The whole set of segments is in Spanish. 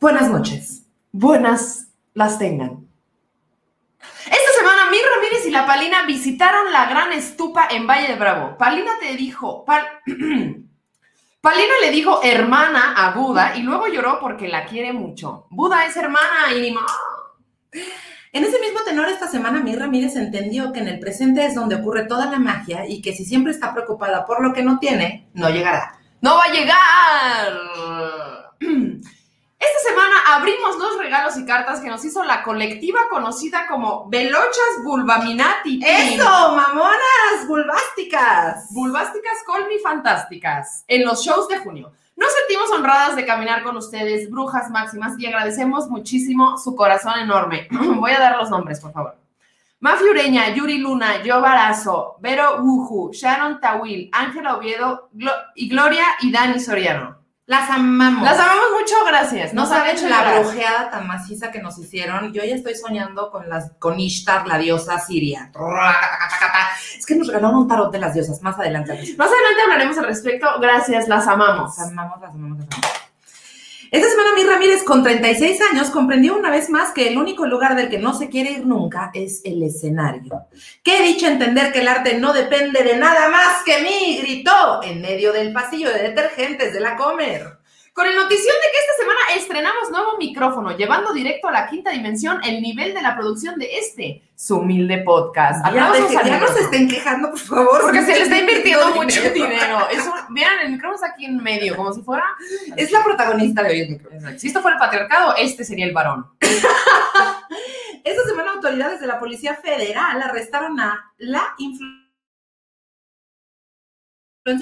Buenas noches. Buenas las tengan. Esta semana, Mir Ramírez y la Palina visitaron la gran estupa en Valle de Bravo. Palina te dijo, Palina le dijo hermana a Buda y luego lloró porque la quiere mucho. Buda es hermana y ni más. En ese mismo tenor, esta semana Mir Ramírez entendió que en el presente es donde ocurre toda la magia y que si siempre está preocupada por lo que no tiene, no llegará. ¡No va a llegar! Esta semana abrimos los regalos y cartas que nos hizo la colectiva conocida como Velochas Bulbaminati. ¡Eso! ¡Mamonas! ¡Bulbásticas! Bulbásticas colmi fantásticas. En los shows de junio. Nos sentimos honradas de caminar con ustedes, brujas máximas, y agradecemos muchísimo su corazón enorme. Voy a dar los nombres, por favor. Mafi Ureña, Yuri Luna, Yo Barazo, Vero Wuju, Sharon Tawil, Ángela Oviedo y Gloria y Dani Soriano. Las amamos. Las amamos mucho, gracias. Nos, han hecho la brujeada tan maciza que nos hicieron. Yo ya estoy soñando con las con Ishtar, la diosa siria. Es que nos regalaron un tarot de las diosas. Más adelante. Más adelante hablaremos al respecto. Gracias, las amamos. Las amamos, las amamos, las amamos. Esta semana mi Ramírez, con 36 años, comprendió una vez más que el único lugar del que no se quiere ir nunca es el escenario. Qué dicho entender que el arte no depende de nada más que mí, gritó en medio del pasillo de detergentes de la Comer. Con el notición de que esta semana estrenamos nuevo micrófono, llevando directo a la quinta dimensión el nivel de la producción de este, su humilde podcast. Ya, no se estén quejando, por favor. Porque se le está invirtiendo mucho dinero. vean, el micrófono está aquí en medio, como si fuera... Es la protagonista de hoy el micrófono. Si esto fuera el patriarcado, este sería el varón. esta semana autoridades de la Policía Federal arrestaron a la influencia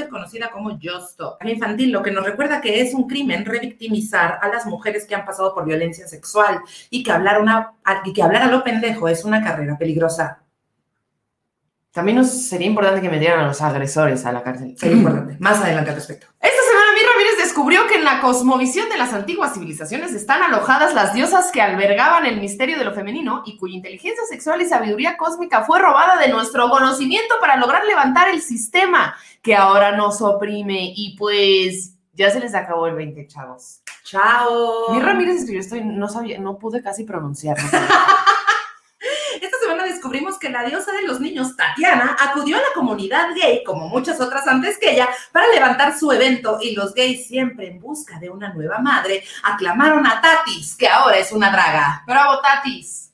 conocida como Justo infantil, lo que nos recuerda que es un crimen revictimizar a las mujeres que han pasado por violencia sexual y que hablar, una, y que hablar a lo pendejo es una carrera peligrosa. También nos sería importante que metieran a los agresores a la cárcel. Sería importante. Más adelante al respecto. Ramírez descubrió que en la cosmovisión de las antiguas civilizaciones están alojadas las diosas que albergaban el misterio de lo femenino y cuya inteligencia sexual y sabiduría cósmica fue robada de nuestro conocimiento para lograr levantar el sistema que ahora nos oprime. Y pues ya se les acabó el 20, chavos. Chao. Mir Ramírez escribió esto y no sabía, no pude casi pronunciarlo. La diosa de los niños, Tatiana, acudió a la comunidad gay, como muchas otras antes que ella, para levantar su evento y los gays, siempre en busca de una nueva madre, aclamaron a Tatis, que ahora es una draga. ¡Bravo, Tatis!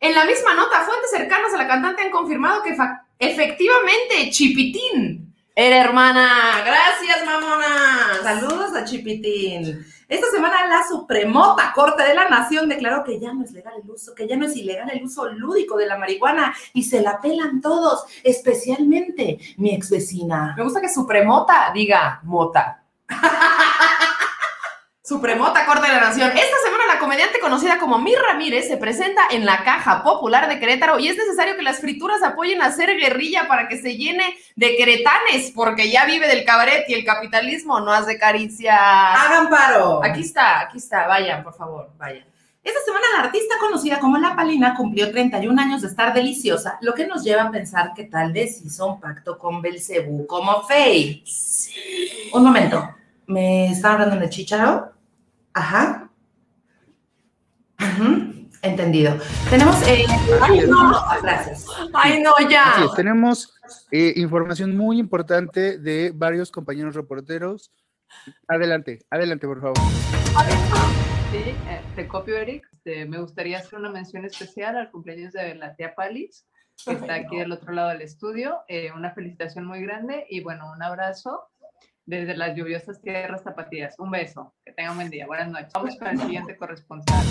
En la misma nota, fuentes cercanas a la cantante han confirmado que efectivamente Chipitín era hermana. Gracias, mamona. Saludos a Chipitín. Esta semana la Supremota Corte de la Nación declaró que ya no es legal el uso, que ya no es ilegal el uso lúdico de la marihuana y se la pelan todos, especialmente mi ex vecina. Me gusta que Supremota diga mota. Supremota Corte de la Nación. Esta semana la comediante conocida como Mir Ramírez se presenta en la Caja Popular de Querétaro y es necesario que las frituras apoyen a hacer guerrilla para que se llene de queretanes, porque ya vive del cabaret y el capitalismo no hace caricias. Hagan paro. Aquí está, aquí está. Vayan, por favor, vayan. Esta semana la artista conocida como La Palina cumplió 31 años de estar deliciosa, lo que nos lleva a pensar que tal vez hizo un pacto con Belcebú como Faye. Sí. Un momento. ¿Me está hablando de Chicharo? Ajá. Entendido. Tenemos. Eh, ay, no, gracias. Ay, no, ya. tenemos eh, información muy importante de varios compañeros reporteros. Adelante, adelante, por favor. Sí, eh, te copio, Eric. Este, me gustaría hacer una mención especial al cumpleaños de la tía Palis, que está aquí del otro lado del estudio. una felicitación muy grande y bueno, un abrazo desde las lluviosas tierras zapatillas. Un beso, que tengan buen día, buenas noches. Vamos con el siguiente corresponsal.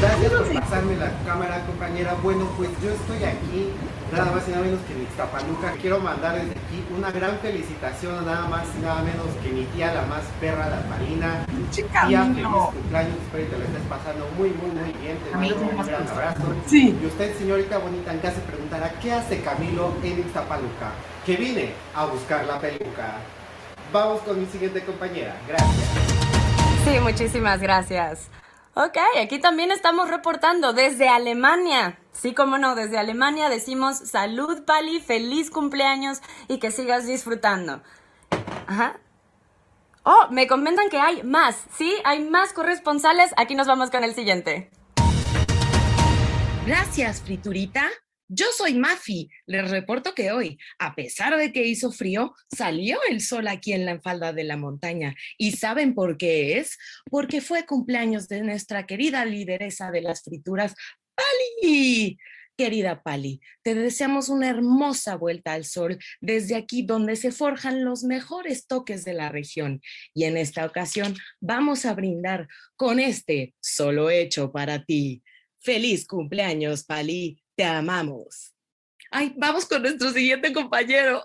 Gracias por pasarme la cámara, compañera. Bueno, pues yo estoy aquí, nada más y nada menos que en Ixtapaluca. Quiero mandar desde aquí una gran felicitación a nada más y nada menos que mi tía, la más perra, la Marina. Tía, feliz cumpleaños, espero que te lo estés pasando muy, muy, muy bien. Te mando un gran abrazo. Sí. Y usted, señorita bonita, en casa se preguntará, ¿qué hace Camilo en Ixtapaluca? Que vine a buscar la peluca. Vamos con mi siguiente compañera. Gracias. Sí, muchísimas gracias. Ok, aquí también estamos reportando desde Alemania. Sí, como no, desde Alemania decimos salud, Pali, feliz cumpleaños y que sigas disfrutando. Ajá. Oh, me comentan que hay más. Sí, hay más corresponsales. Aquí nos vamos con el siguiente. Gracias, Friturita. Yo soy Mafi. Les reporto que hoy, a pesar de que hizo frío, salió el sol aquí en la falda de la montaña. ¿Y saben por qué es? Porque fue cumpleaños de nuestra querida lideresa de las frituras, Pali. Querida Pali, te deseamos una hermosa vuelta al sol desde aquí donde se forjan los mejores toques de la región. Y en esta ocasión vamos a brindar con este solo hecho para ti. Feliz cumpleaños, Pali. Te amamos. Ay, vamos con nuestro siguiente compañero.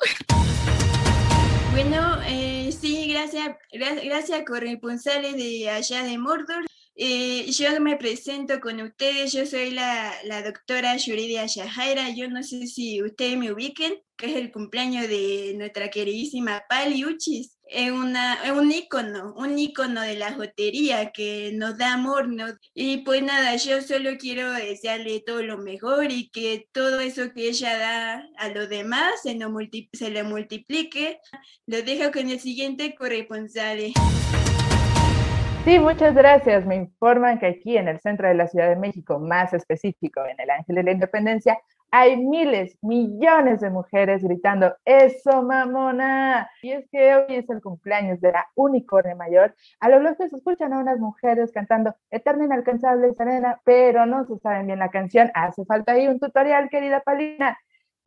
Bueno, eh, sí, gracias, gracias, corresponsales de allá de Mordor. Eh, yo me presento con ustedes, yo soy la, la doctora Yuridia Yajaira, yo no sé si ustedes me ubiquen, que es el cumpleaños de nuestra queridísima Pali Uchis. Es, una, es un ícono, un ícono de la jotería que nos da amor. ¿no? Y pues nada, yo solo quiero desearle todo lo mejor y que todo eso que ella da a los demás se, lo se lo multiplique. Lo dejo con el siguiente corresponsal. Sí, muchas gracias. Me informan que aquí en el centro de la Ciudad de México, más específico en el Ángel de la Independencia, hay miles, millones de mujeres gritando, ¡Eso, mamona! Y es que hoy es el cumpleaños de la unicornio mayor. A lo lejos se escuchan a unas mujeres cantando Eterna Inalcanzable Serena, pero no se saben bien la canción. Hace falta ahí un tutorial, querida Palina.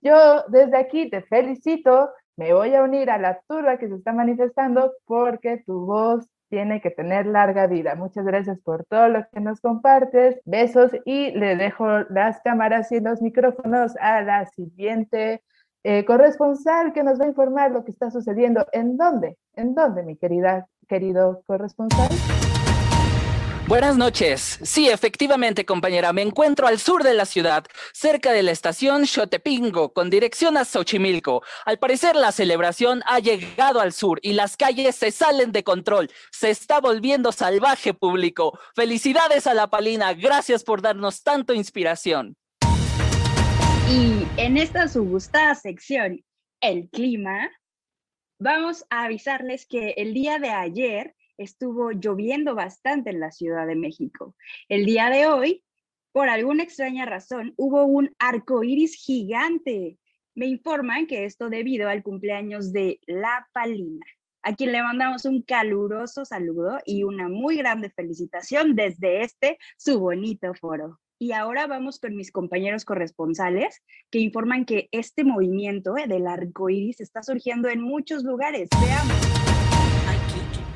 Yo desde aquí te felicito. Me voy a unir a la turba que se está manifestando porque tu voz tiene que tener larga vida. Muchas gracias por todo lo que nos compartes. Besos y le dejo las cámaras y los micrófonos a la siguiente eh, corresponsal que nos va a informar lo que está sucediendo. ¿En dónde? ¿En dónde, mi querida, querido corresponsal? Buenas noches. Sí, efectivamente, compañera, me encuentro al sur de la ciudad, cerca de la estación Xotepingo, con dirección a Xochimilco. Al parecer, la celebración ha llegado al sur y las calles se salen de control. Se está volviendo salvaje público. Felicidades a la Palina. Gracias por darnos tanto inspiración. Y en esta su gustada sección, el clima, vamos a avisarles que el día de ayer estuvo lloviendo bastante en la Ciudad de México. El día de hoy, por alguna extraña razón, hubo un arco iris gigante. Me informan que esto debido al cumpleaños de La Palina, a quien le mandamos un caluroso saludo y una muy grande felicitación desde este su bonito foro. Y ahora vamos con mis compañeros corresponsales que informan que este movimiento del arco iris está surgiendo en muchos lugares. Veamos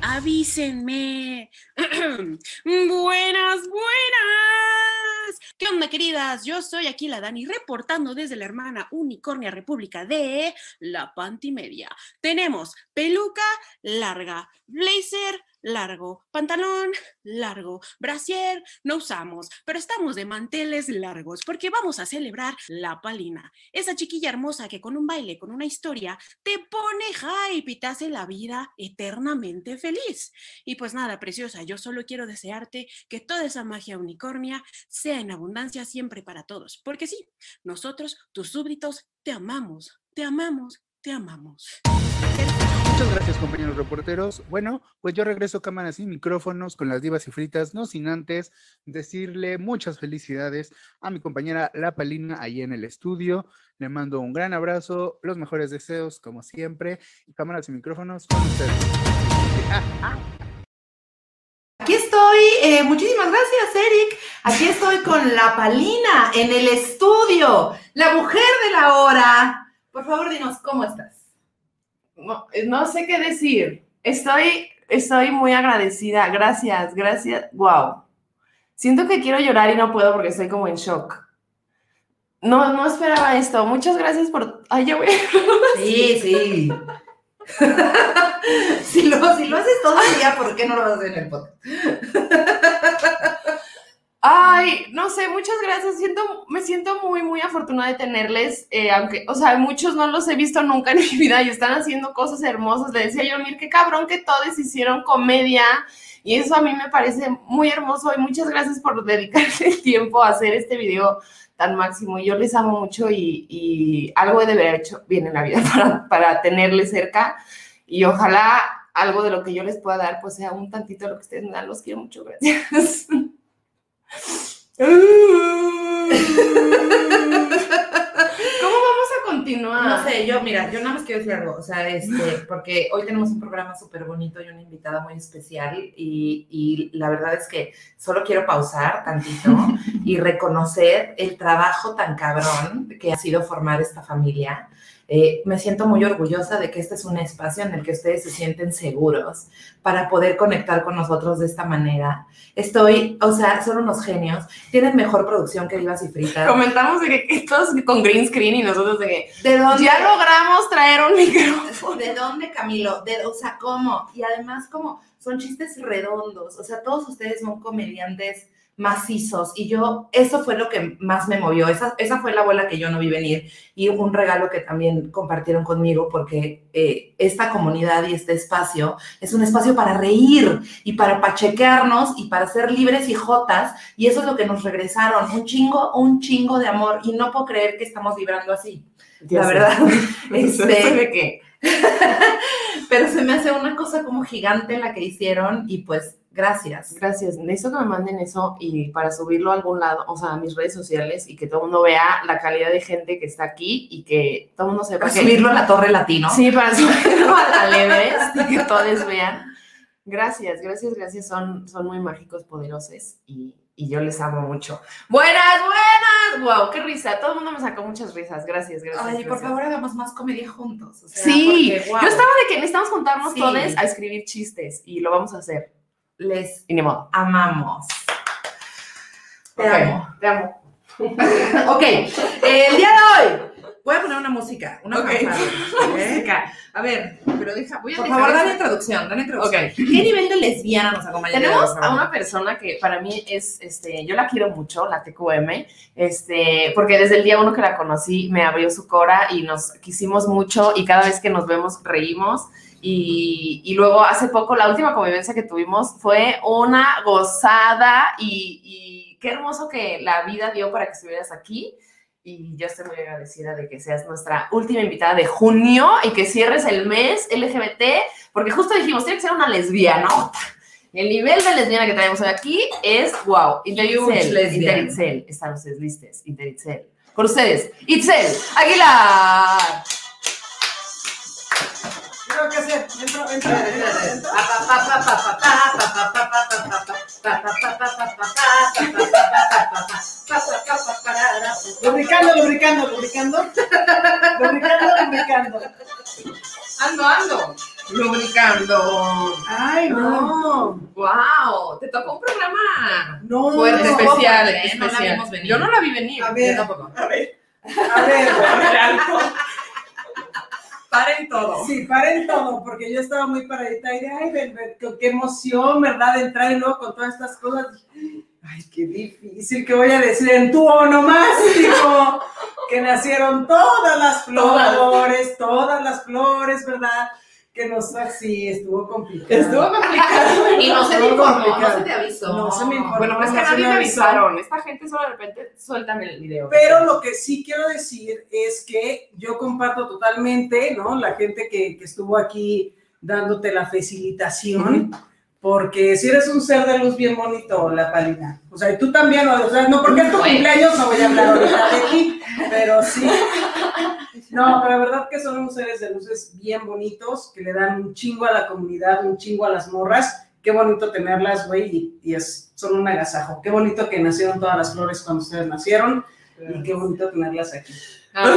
avísenme. buenas, buenas. ¿Qué onda, queridas? Yo soy aquí la Dani reportando desde la hermana Unicornia República de La Pantimedia. Tenemos peluca larga, blazer largo, pantalón largo, brasier no usamos, pero estamos de manteles largos porque vamos a celebrar la palina. Esa chiquilla hermosa que con un baile, con una historia, te pone hype y te hace la vida eternamente feliz. Y pues nada, preciosa, yo solo quiero desearte que toda esa magia unicornia sea en abundancia siempre para todos, porque sí, nosotros, tus súbditos, te amamos, te amamos, te amamos. Muchas gracias, compañeros reporteros. Bueno, pues yo regreso cámaras y micrófonos con las divas y fritas, no sin antes decirle muchas felicidades a mi compañera La Palina ahí en el estudio. Le mando un gran abrazo, los mejores deseos, como siempre. Y cámaras y micrófonos con ustedes. Aquí estoy, eh, muchísimas gracias, Eric. Aquí estoy con La Palina en el estudio, la mujer de la hora. Por favor, dinos, ¿cómo estás? No, sé qué decir. Estoy, estoy muy agradecida. Gracias, gracias. Wow. Siento que quiero llorar y no puedo porque estoy como en shock. No, no esperaba esto. Muchas gracias por. Ay, ya voy. Sí, sí. si, lo, si lo haces todo ¿por qué no lo hacer en el podcast? Ay, no sé, muchas gracias. Siento, me siento muy, muy afortunada de tenerles, eh, aunque, o sea, muchos no los he visto nunca en mi vida y están haciendo cosas hermosas. Le decía yo, mir, qué cabrón que todos hicieron comedia y eso a mí me parece muy hermoso y muchas gracias por dedicarse el tiempo a hacer este video tan máximo. Yo les amo mucho y, algo de haber hecho bien en la vida para, para tenerles cerca y ojalá algo de lo que yo les pueda dar, pues sea un tantito de lo que ustedes me dan. Los quiero mucho, gracias. ¿Cómo vamos a continuar? No sé, yo, mira, yo nada más quiero decir algo, o sea, este, porque hoy tenemos un programa súper bonito y una invitada muy especial y, y la verdad es que solo quiero pausar tantito y reconocer el trabajo tan cabrón que ha sido formar esta familia. Eh, me siento muy orgullosa de que este es un espacio en el que ustedes se sienten seguros para poder conectar con nosotros de esta manera. Estoy, o sea, son unos genios. Tienen mejor producción que Divas y Fritas. Comentamos de que, todos con green screen y nosotros de que ¿De dónde? ya logramos traer un micrófono. ¿De dónde, Camilo? De, o sea, ¿cómo? Y además, como son chistes redondos. O sea, todos ustedes son comediantes macizos. Y yo, eso fue lo que más me movió. Esa, esa fue la bola que yo no vi venir. Y un regalo que también compartieron conmigo, porque eh, esta comunidad y este espacio es un espacio para reír y para pachequearnos y para ser libres y jotas. Y eso es lo que nos regresaron. Un chingo, un chingo de amor. Y no puedo creer que estamos vibrando así. Ya la sé. verdad. Este, Este, ¿De qué? pero se me hace una cosa como gigante la que hicieron y pues gracias. Gracias. Necesito que me manden eso y para subirlo a algún lado, o sea, a mis redes sociales y que todo el mundo vea la calidad de gente que está aquí y que todo el mundo sepa Para que- subirlo a la Torre Latino. Sí, para subirlo al Everest y que todos vean. Gracias, gracias, gracias. Son, son muy mágicos, poderosos y, y yo les amo mucho. Buenas, buenas. Wow, qué risa. Todo el mundo me sacó muchas risas. Gracias, gracias. Ay, por favor, hagamos más comedia juntos. o sea, Sí, porque, guau, yo estaba de que necesitamos juntarnos Sí. todos a escribir chistes y lo vamos a hacer. Les Y ni modo. amamos. Te amo. Te amo. Ok, el día de hoy voy a poner una música, una Ok. fanfarria, ¿ok? Música. A ver, pero deja, voy a Por dejar favor, dale introducción, dale introducción. Ok. ¿Qué nivel de lesbiana nos acompaña? Tenemos a una persona que para mí es, este, yo la quiero mucho, la TQM, este, porque desde el día uno que la conocí me abrió su cora y nos quisimos mucho y cada vez que nos vemos reímos. Y, y luego hace poco, la última convivencia que tuvimos fue una gozada y, y qué hermoso que la vida dio para que estuvieras aquí. Y yo estoy muy agradecida de que seas nuestra última invitada de junio y que cierres el mes LGBT, porque justo dijimos, tiene que ser una lesbiana. El nivel de lesbiana que tenemos hoy aquí es wow. Lesbiana. Interitzel, están ustedes listos, Interitzel. Con ustedes, Itzel Aguilar. Creo que hacer. Entro, entro, entro. Lubricando, lubricando, lubricando. Lubricando, lubricando. Ando, ando. Lubricando. Ay, no. Wow, te tocó un programa No. fuerte, especial, ¿eh? No la especial. vimos venir. Yo no la vi venir. A ver, Yo tampoco. a ver. A ver, a ver, alto. Paren todo. Sí, paren todo, porque yo estaba muy paradita y de, ay, qué, qué emoción, ¿verdad? De entrar y luego con todas estas cosas. Ay, qué difícil que voy a decir en tu onomástico, que nacieron todas las flores, todas las flores, ¿verdad? Que nos así estuvo complicado. Estuvo complicado. Y no se te informó, no se te avisó. No se me informó. Bueno, pues que nadie me avisaron. Esta gente solo de repente sueltan el video. Pero lo que sí quiero decir es que yo comparto totalmente, ¿no? La gente que, que estuvo aquí dándote la facilitación, porque si eres un ser de luz bien bonito, la palina. O sea, y tú también, o sea, no porque es tu cumpleaños, no voy a hablar ahorita de ti, pero sí. No, pero la verdad que son unos seres de luces bien bonitos, que le dan un chingo a la comunidad, un chingo a las morras. Qué bonito tenerlas, güey, y, y es, son un agasajo. Qué bonito que nacieron todas las flores cuando ustedes nacieron, y qué bonito tenerlas aquí. Ah,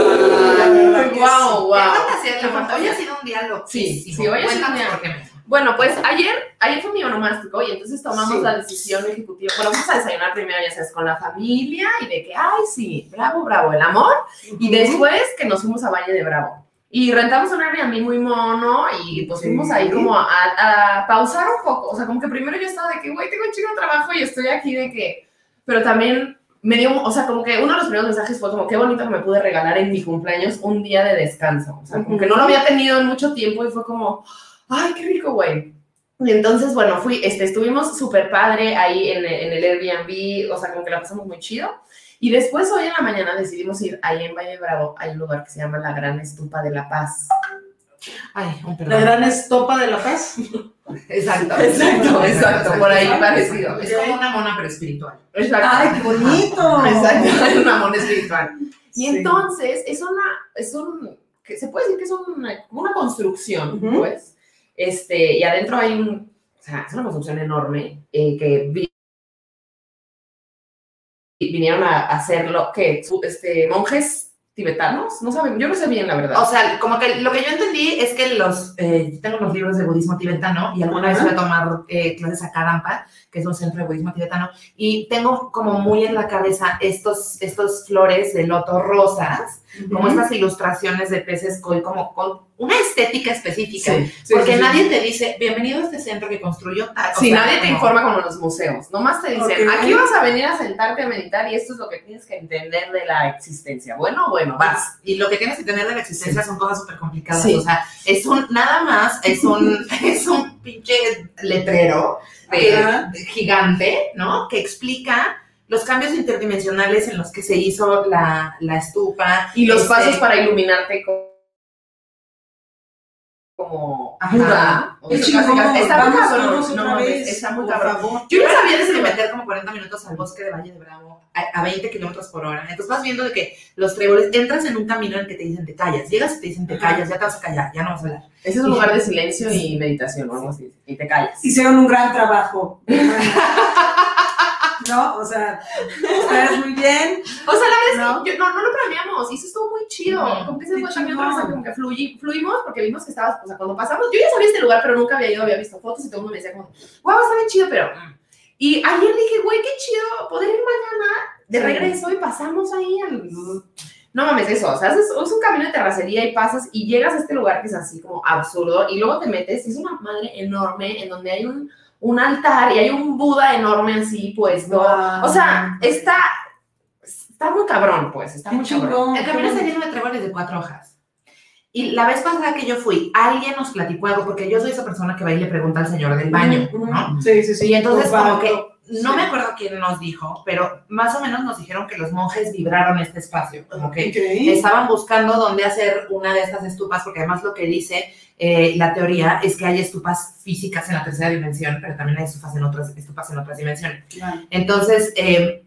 wow, wow. Hoy ha sido un día loquísimo. Sí, sí, hoy ha sido un Cuéntanos día. Bueno, pues ayer, ayer fue mi onomástico y entonces tomamos Sí. la decisión ejecutiva. Bueno, vamos a desayunar primero, ya sabes, con la familia y de que, ay, sí, bravo, bravo, el amor. Y después que nos fuimos a Valle de Bravo. Y rentamos un Airbnb muy mono y pues Sí. fuimos ahí como a, a pausar un poco. O sea, como que primero yo estaba de que, güey, tengo un chico de trabajo y estoy aquí de que... Pero también me dio, o sea, como que uno de los primeros mensajes fue como, qué bonito que me pude regalar en mi cumpleaños un día de descanso. O sea, como que no lo había tenido en mucho tiempo y fue como, ay, qué rico, güey. Y entonces, bueno, fui, este, estuvimos súper padre ahí en, el- en el Airbnb, o sea, como que la pasamos muy chido. Y después, hoy en la mañana, decidimos ir ahí en Valle Bravo, hay un lugar que se llama La Gran Estupa de la Paz. Ay, un La perdón. gran estopa de la paz. Exacto, Exacto, exacto, por ahí parecido. Es como una mona, pero espiritual. Exacto. ¡Ay, qué bonito! Exacto, es una mona espiritual. Y Sí. entonces es una, es un, se puede decir que es una, una construcción, Ujú. pues, este, y adentro hay un, o sea, es una construcción enorme eh, que vi- vinieron a hacerlo, que este, monjes tibetanos, no saben, yo no sé bien la verdad. O sea, como que lo que yo entendí es que los, eh, tengo los libros de budismo tibetano y alguna vez fui a tomar eh, clases a Kadampa, que es un centro de budismo tibetano, y tengo como muy en la cabeza estos, estos flores de loto rosas, como Ujú. estas ilustraciones de peces koi, como con una estética específica, Sí, sí, porque sí, nadie te dice, bienvenido a este centro que construyó tal. Si nadie te como- informa como los museos, nomás te dicen, Ok. aquí vas a venir a sentarte a meditar y esto es lo que tienes que entender de la existencia. Bueno, bueno, vas. Y lo que tienes que tener de la existencia son cosas súper complicadas. O sea, es un, nada más, es un, es un pinche letrero de- de gigante, ¿no? Que explica los cambios interdimensionales en los que se hizo la, la estupa. Y los este, pasos para iluminarte co- como Ajá. Buda. O Qué sea, chingón, casi- casi- Está muy vamos no vez, está cabrón. Yo no sabía de que meter como 40 minutos al bosque de Valle de Bravo a, a 20 kilómetros por hora. Entonces vas viendo de que los tréboles, entras en un camino en el que te dicen te callas, llegas y te dicen te callas, ya te vas a callar, ya no vas a hablar. Ese es un lugar de silencio y meditación o algo así. Y te callas. Hicieron un gran trabajo. ¿No? O sea, ustedes muy bien. O sea, la verdad es ¿No? que yo, no, no lo planeamos y eso estuvo muy chido. Ujú. Como que se fue también otra cosa, como que fluimos porque vimos que estabas, o sea, cuando pasamos, yo ya sabía este lugar, pero nunca había ido, había visto fotos y todo el mundo me decía como, wow, está bien chido, pero... mm". Y ayer dije, güey, qué chido poder ir mañana de regreso y pasamos ahí al... No mames, eso, o sea, es, es un camino de terracería y pasas y llegas a este lugar que es así como absurdo y luego te metes y es una madre enorme en donde hay un, un altar y hay un Buda enorme así puesto. Wow. O sea, está, está muy cabrón, pues, está Qué muy cabrón. chingón. El camino está lleno de tréboles de cuatro hojas. Y la vez pasada que yo fui, alguien nos platicó algo, porque yo soy esa persona que va y le pregunta al señor del baño. Sí, sí, sí. Y entonces como que, no Sí. me acuerdo quién nos dijo, pero más o menos nos dijeron que los monjes vibraron este espacio, como que Ok. estaban buscando dónde hacer una de estas estupas, porque además lo que dice eh, la teoría es que hay estupas físicas en la tercera dimensión, pero también hay estupas en otras, estupas en otras dimensiones. Claro. Entonces, eh,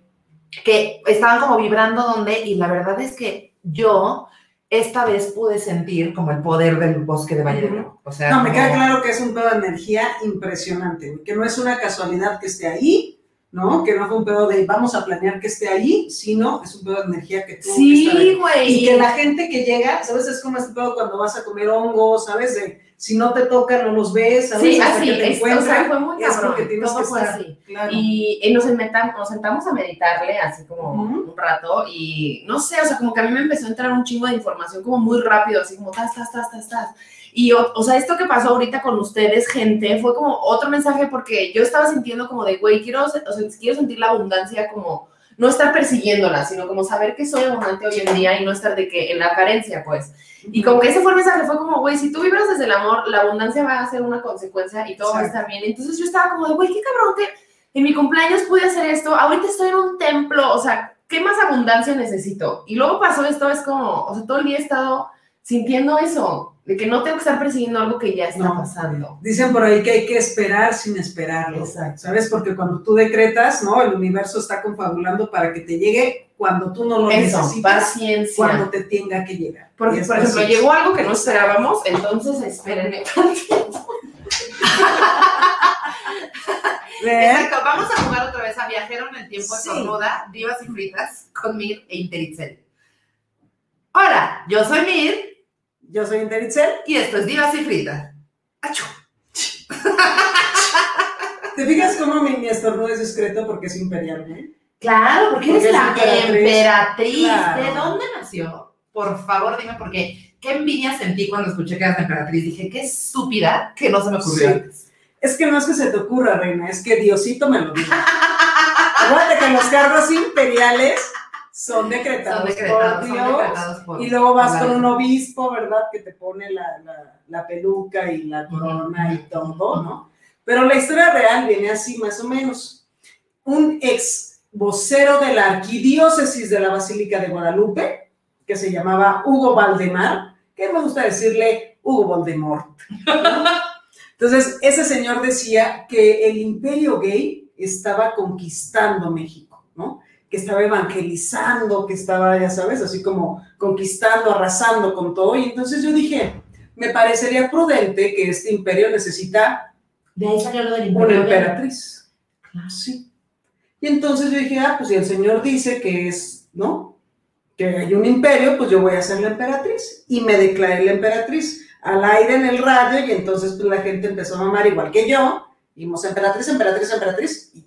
que estaban como vibrando donde, y la verdad es que yo esta vez pude sentir como el poder del bosque de Valle de Bravo. O sea, No, me como- queda claro que es un pedo de energía impresionante, que no es una casualidad que esté ahí, ¿no? Que no fue un pedo de vamos a planear que esté ahí, sino es un pedo de energía que estar Sí, güey. Y que la gente que llega, ¿sabes? Es como este pedo cuando vas a comer hongos, ¿sabes? De si no te tocan, no los ves, ¿sabes? Sí, Hasta así, que te es, o sea, fue muy es cabrón. porque tienes todo que fue estar. así. Claro. Y, y nos, nos sentamos a meditarle así como un rato y no sé, o sea, como que a mí me empezó a entrar un chingo de información como muy rápido, así como tas, tas, tas, tas, tas. Y, o, o sea, esto que pasó ahorita con ustedes, gente, fue como otro mensaje porque yo estaba sintiendo como de, güey, quiero, o sea, quiero sentir la abundancia como no estar persiguiéndola, sino como saber que soy abundante hoy en día y no estar de que en la carencia, pues. Y como que ese fue el mensaje, fue como, güey, si tú vibras desde el amor, la abundancia va a ser una consecuencia y todo va a estar bien. Entonces yo estaba como de, güey, qué cabrón que en mi cumpleaños pude hacer esto, ahorita estoy en un templo, o sea, ¿qué más abundancia necesito? Y luego pasó esto, es como, o sea, todo el día he estado sintiendo eso, de que no tengo que estar persiguiendo algo que ya está No. pasando. Dicen por ahí que hay que esperar sin esperarlo. Exacto. ¿Sabes? Porque cuando tú decretas, ¿no? El universo está confabulando para que te llegue cuando tú no lo Eso, necesitas, paciencia. cuando te tenga que llegar. Porque, por ejemplo, paciencia. llegó algo que no esperábamos, entonces espérenme. Exacto, vamos a jugar otra vez a Viajero en el Tiempo Sí. Estornuda, Divas y Fritas, con Mir e Interitzel. Hola, yo soy Mir Yo soy Interitzel. y esto es Divas y Fritas. ¡Achú! ¿Te fijas cómo mi, mi estornudo es discreto porque es imperial, ¿eh? Claro, porque Porque eres es la emperatriz. emperatriz. Claro. ¿De dónde nació? Por favor, dime por qué. ¿Qué envidia sentí cuando escuché que eras la emperatriz? Dije, qué estúpida que no se me ocurrió Sí. antes. Es que no es que se te ocurra, reina, es que Diosito me lo dijo. Acuérdate que los cargos imperiales son decretados, Son decretados, por son Dios. decretados por- y luego vas con un obispo, ¿verdad? Que te pone la, la- la peluca y la corona y todo, ¿no? Pero la historia real viene así, más o menos. Un ex vocero de la arquidiócesis de la Basílica de Guadalupe, que se llamaba Hugo Valdemar, que me gusta decirle Hugo Voldemort. Entonces, ese señor decía que el imperio gay estaba conquistando México, ¿no? Que estaba evangelizando, que estaba, ya sabes, así como conquistando, arrasando con todo. Y entonces yo dije, me parecería prudente que este imperio necesita De ahí salió lo del una imperio. emperatriz. Sí. Y entonces yo dije, ah, pues si el señor dice que es, ¿no? Que hay un imperio, pues yo voy a ser la emperatriz. Y me declaré la emperatriz al aire en el radio y entonces pues la gente empezó a mamar igual que yo. Vimos emperatriz, emperatriz, emperatriz. y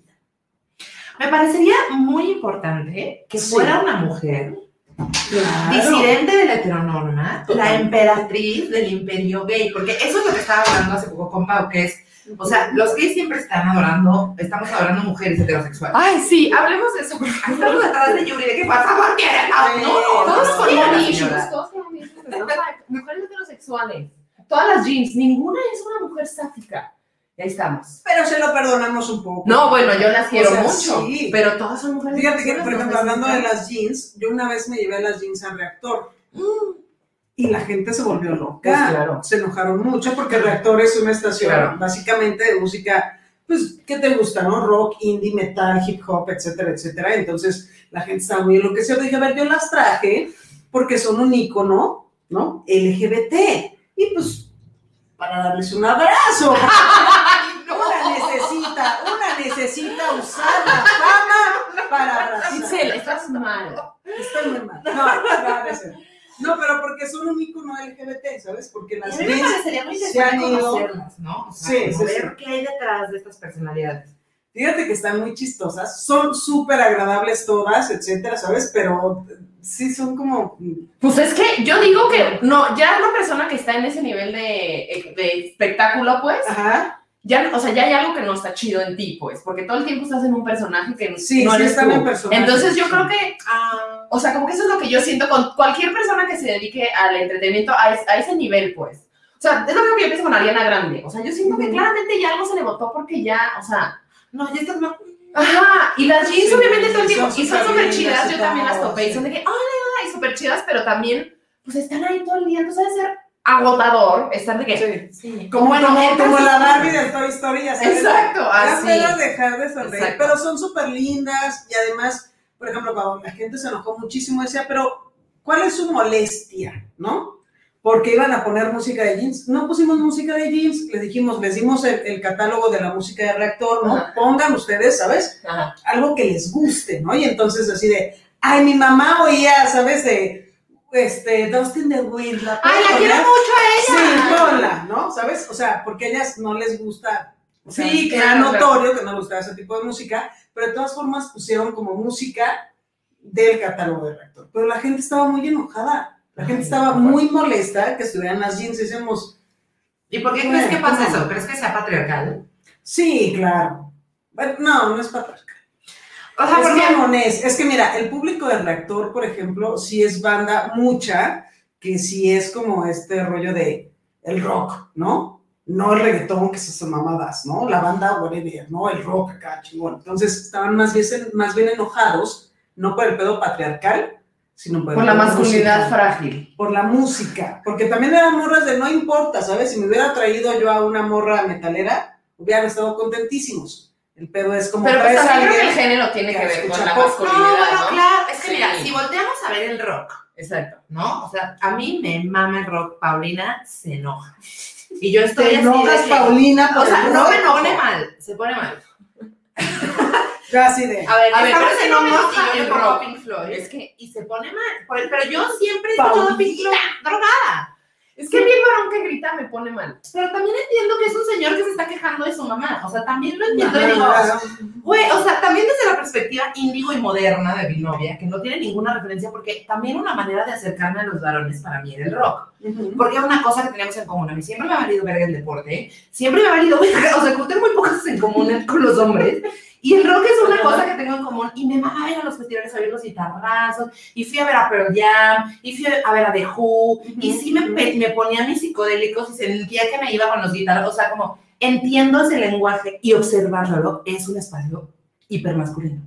Me parecería muy importante que Sí. fuera una mujer Claro. disidente de la heteronorma, la emperatriz del imperio gay, porque eso es lo que estaba hablando hace poco con Pau, que es, o sea, los gays siempre están adorando, estamos adorando mujeres heterosexuales. Ay, sí, hablemos de eso. porque Estamos atrás de Yuri, de que por favor quieren, no, no, Todos señora. todos. O sea, mujeres heterosexuales. Todas las jeans, ninguna es una mujer sáfica. Y ahí estamos. Pero se lo perdonamos un poco. No, bueno, yo las quiero O sea, mucho, sí. pero todas son mujeres Fíjate que, por ejemplo, hablando de las jeans, yo una vez me llevé las jeans al reactor. Y la gente se volvió loca. Pues claro. Se enojaron mucho porque el reactor es una estación Claro. básicamente de música, pues, ¿qué te gusta, no? Rock, indie, metal, hip hop, etcétera, etcétera. Entonces la gente estaba muy enloquecida. Dije, a ver, yo las traje porque son un ícono, ¿no? LGBT. Y pues, para darles un abrazo. Necesita, usar la fama para abrazar. Itzel, estás mal. Estoy muy mal. No, no, pero porque son un ícono LGBT, ¿sabes? Porque las muy se han interesante ido. conocerlas, ¿no? O sea, Sí, sí, sí. ver qué hay detrás de estas personalidades. Fíjate que están muy chistosas, son súper agradables todas, etcétera, ¿sabes? Pero sí son como. Pues es que yo digo que no, ya una persona que está en ese nivel de, de espectáculo, pues, ya, o sea, ya hay algo que no está chido en ti, pues, porque todo el tiempo estás en un personaje que Sí, no sí eres están tú. en personaje, Entonces yo creo que, ah, o sea, como que eso es lo que yo siento con cualquier persona que se dedique al entretenimiento a, es- a ese nivel, pues. O sea, es lo mismo que yo pienso con Ariana Grande. O sea, yo siento que claramente ya algo se le votó porque ya, o sea, No, ya estás más. Ajá, y las jeans Sí, obviamente todo el tiempo, y son súper chidas, y yo también las topé, y son de que, ay, ay, ay, súper chidas, pero también, pues están ahí todo el día, entonces debe ser agotador estar de que, Sí. Como, Bueno, como, como la Barbie de Toy Story, ya sabes. Exacto, Ya así. puedo dejar de sonreír, Exacto. pero son súper lindas y además, por ejemplo, cuando la gente se enojó muchísimo, decía, pero ¿cuál es su molestia? ¿No? Porque iban a poner música de jeans. No pusimos música de jeans, les dijimos, les dimos el, el catálogo de la música de reactor, ¿no? Ajá. Pongan ustedes, ¿sabes? Ajá. Algo que les guste, ¿no? Y entonces así de, ay, mi mamá oía, ¿sabes? De, este, Dustin the Wind. ¿la Ay, la quiero mucho a ella. Sí, ponla, ¿no? ¿Sabes? O sea, porque a ellas no les gusta. O sea, Sí, era claro, notorio que no les gustaba ese tipo de música, pero de todas formas pusieron como música del catálogo de reactor. Pero la gente estaba muy enojada. La gente estaba muy molesta que estuvieran las jeans y decíamos, ¿Y por qué crees que pasa ¿cómo? eso? ¿Crees que sea patriarcal? sí, claro. Bueno, no, no es patriarcal. O sea, es porque mamonés. Es que mira, el público de reactor, por ejemplo, sí es banda mucha, que sí es como este rollo de el rock, ¿no? No el reggaetón, que son mamadas, ¿no? La banda whatever, ¿no? El rock acá, chingón. Entonces estaban más bien, más bien enojados, no por el pedo patriarcal, sino por, el Por la masculinidad musical. frágil. Por la música. Porque también eran morras de no importa, ¿sabes? Si me hubiera traído yo a una morra metalera, hubieran estado contentísimos. El pedo es como Pero pues traes a también creo que el género tiene que ver con la pop. masculinidad, No, bueno, ¿no? claro. Es que Sí. mira, si volteamos a ver el rock, Exacto. ¿no? O sea, a mí me mama el rock. Paulina se enoja. Y yo estoy Te así. de enojas, que- Paulina, por O sea, el no me pone mal, se pone mal. Yo así de. A ver, A ver, pero en no me enoja el rock. Pink Floyd. Es que, y se pone mal. Pero yo siempre he escuchado. Pink Floyd drogada. Es que mí el varón que grita me pone mal. Pero también entiendo que es un señor que se está quejando de su mamá. O sea, también lo entiendo. y digo, ajá. güey, o sea, también desde la perspectiva índigo y moderna de mi novia, que no tiene ninguna referencia, porque también una manera de acercarme a los varones para mí era el rock. Ujú. Porque es una cosa que teníamos en común. A mí siempre me ha valido ver el deporte, siempre me ha valido ver, o sea, tengo muy pocas en común con los hombres. Y el rock es una Ajá. cosa que tengo en común. Y me mama ir a los festivales a ver los guitarrazos. Y fui a ver a Pearl Jam. Y fui a ver a The Who. Y sí me, me ponía mis psicodélicos y sentía que me iba con los guitarras. O sea, como entiendo ese lenguaje y observándolo es un espacio hipermasculino.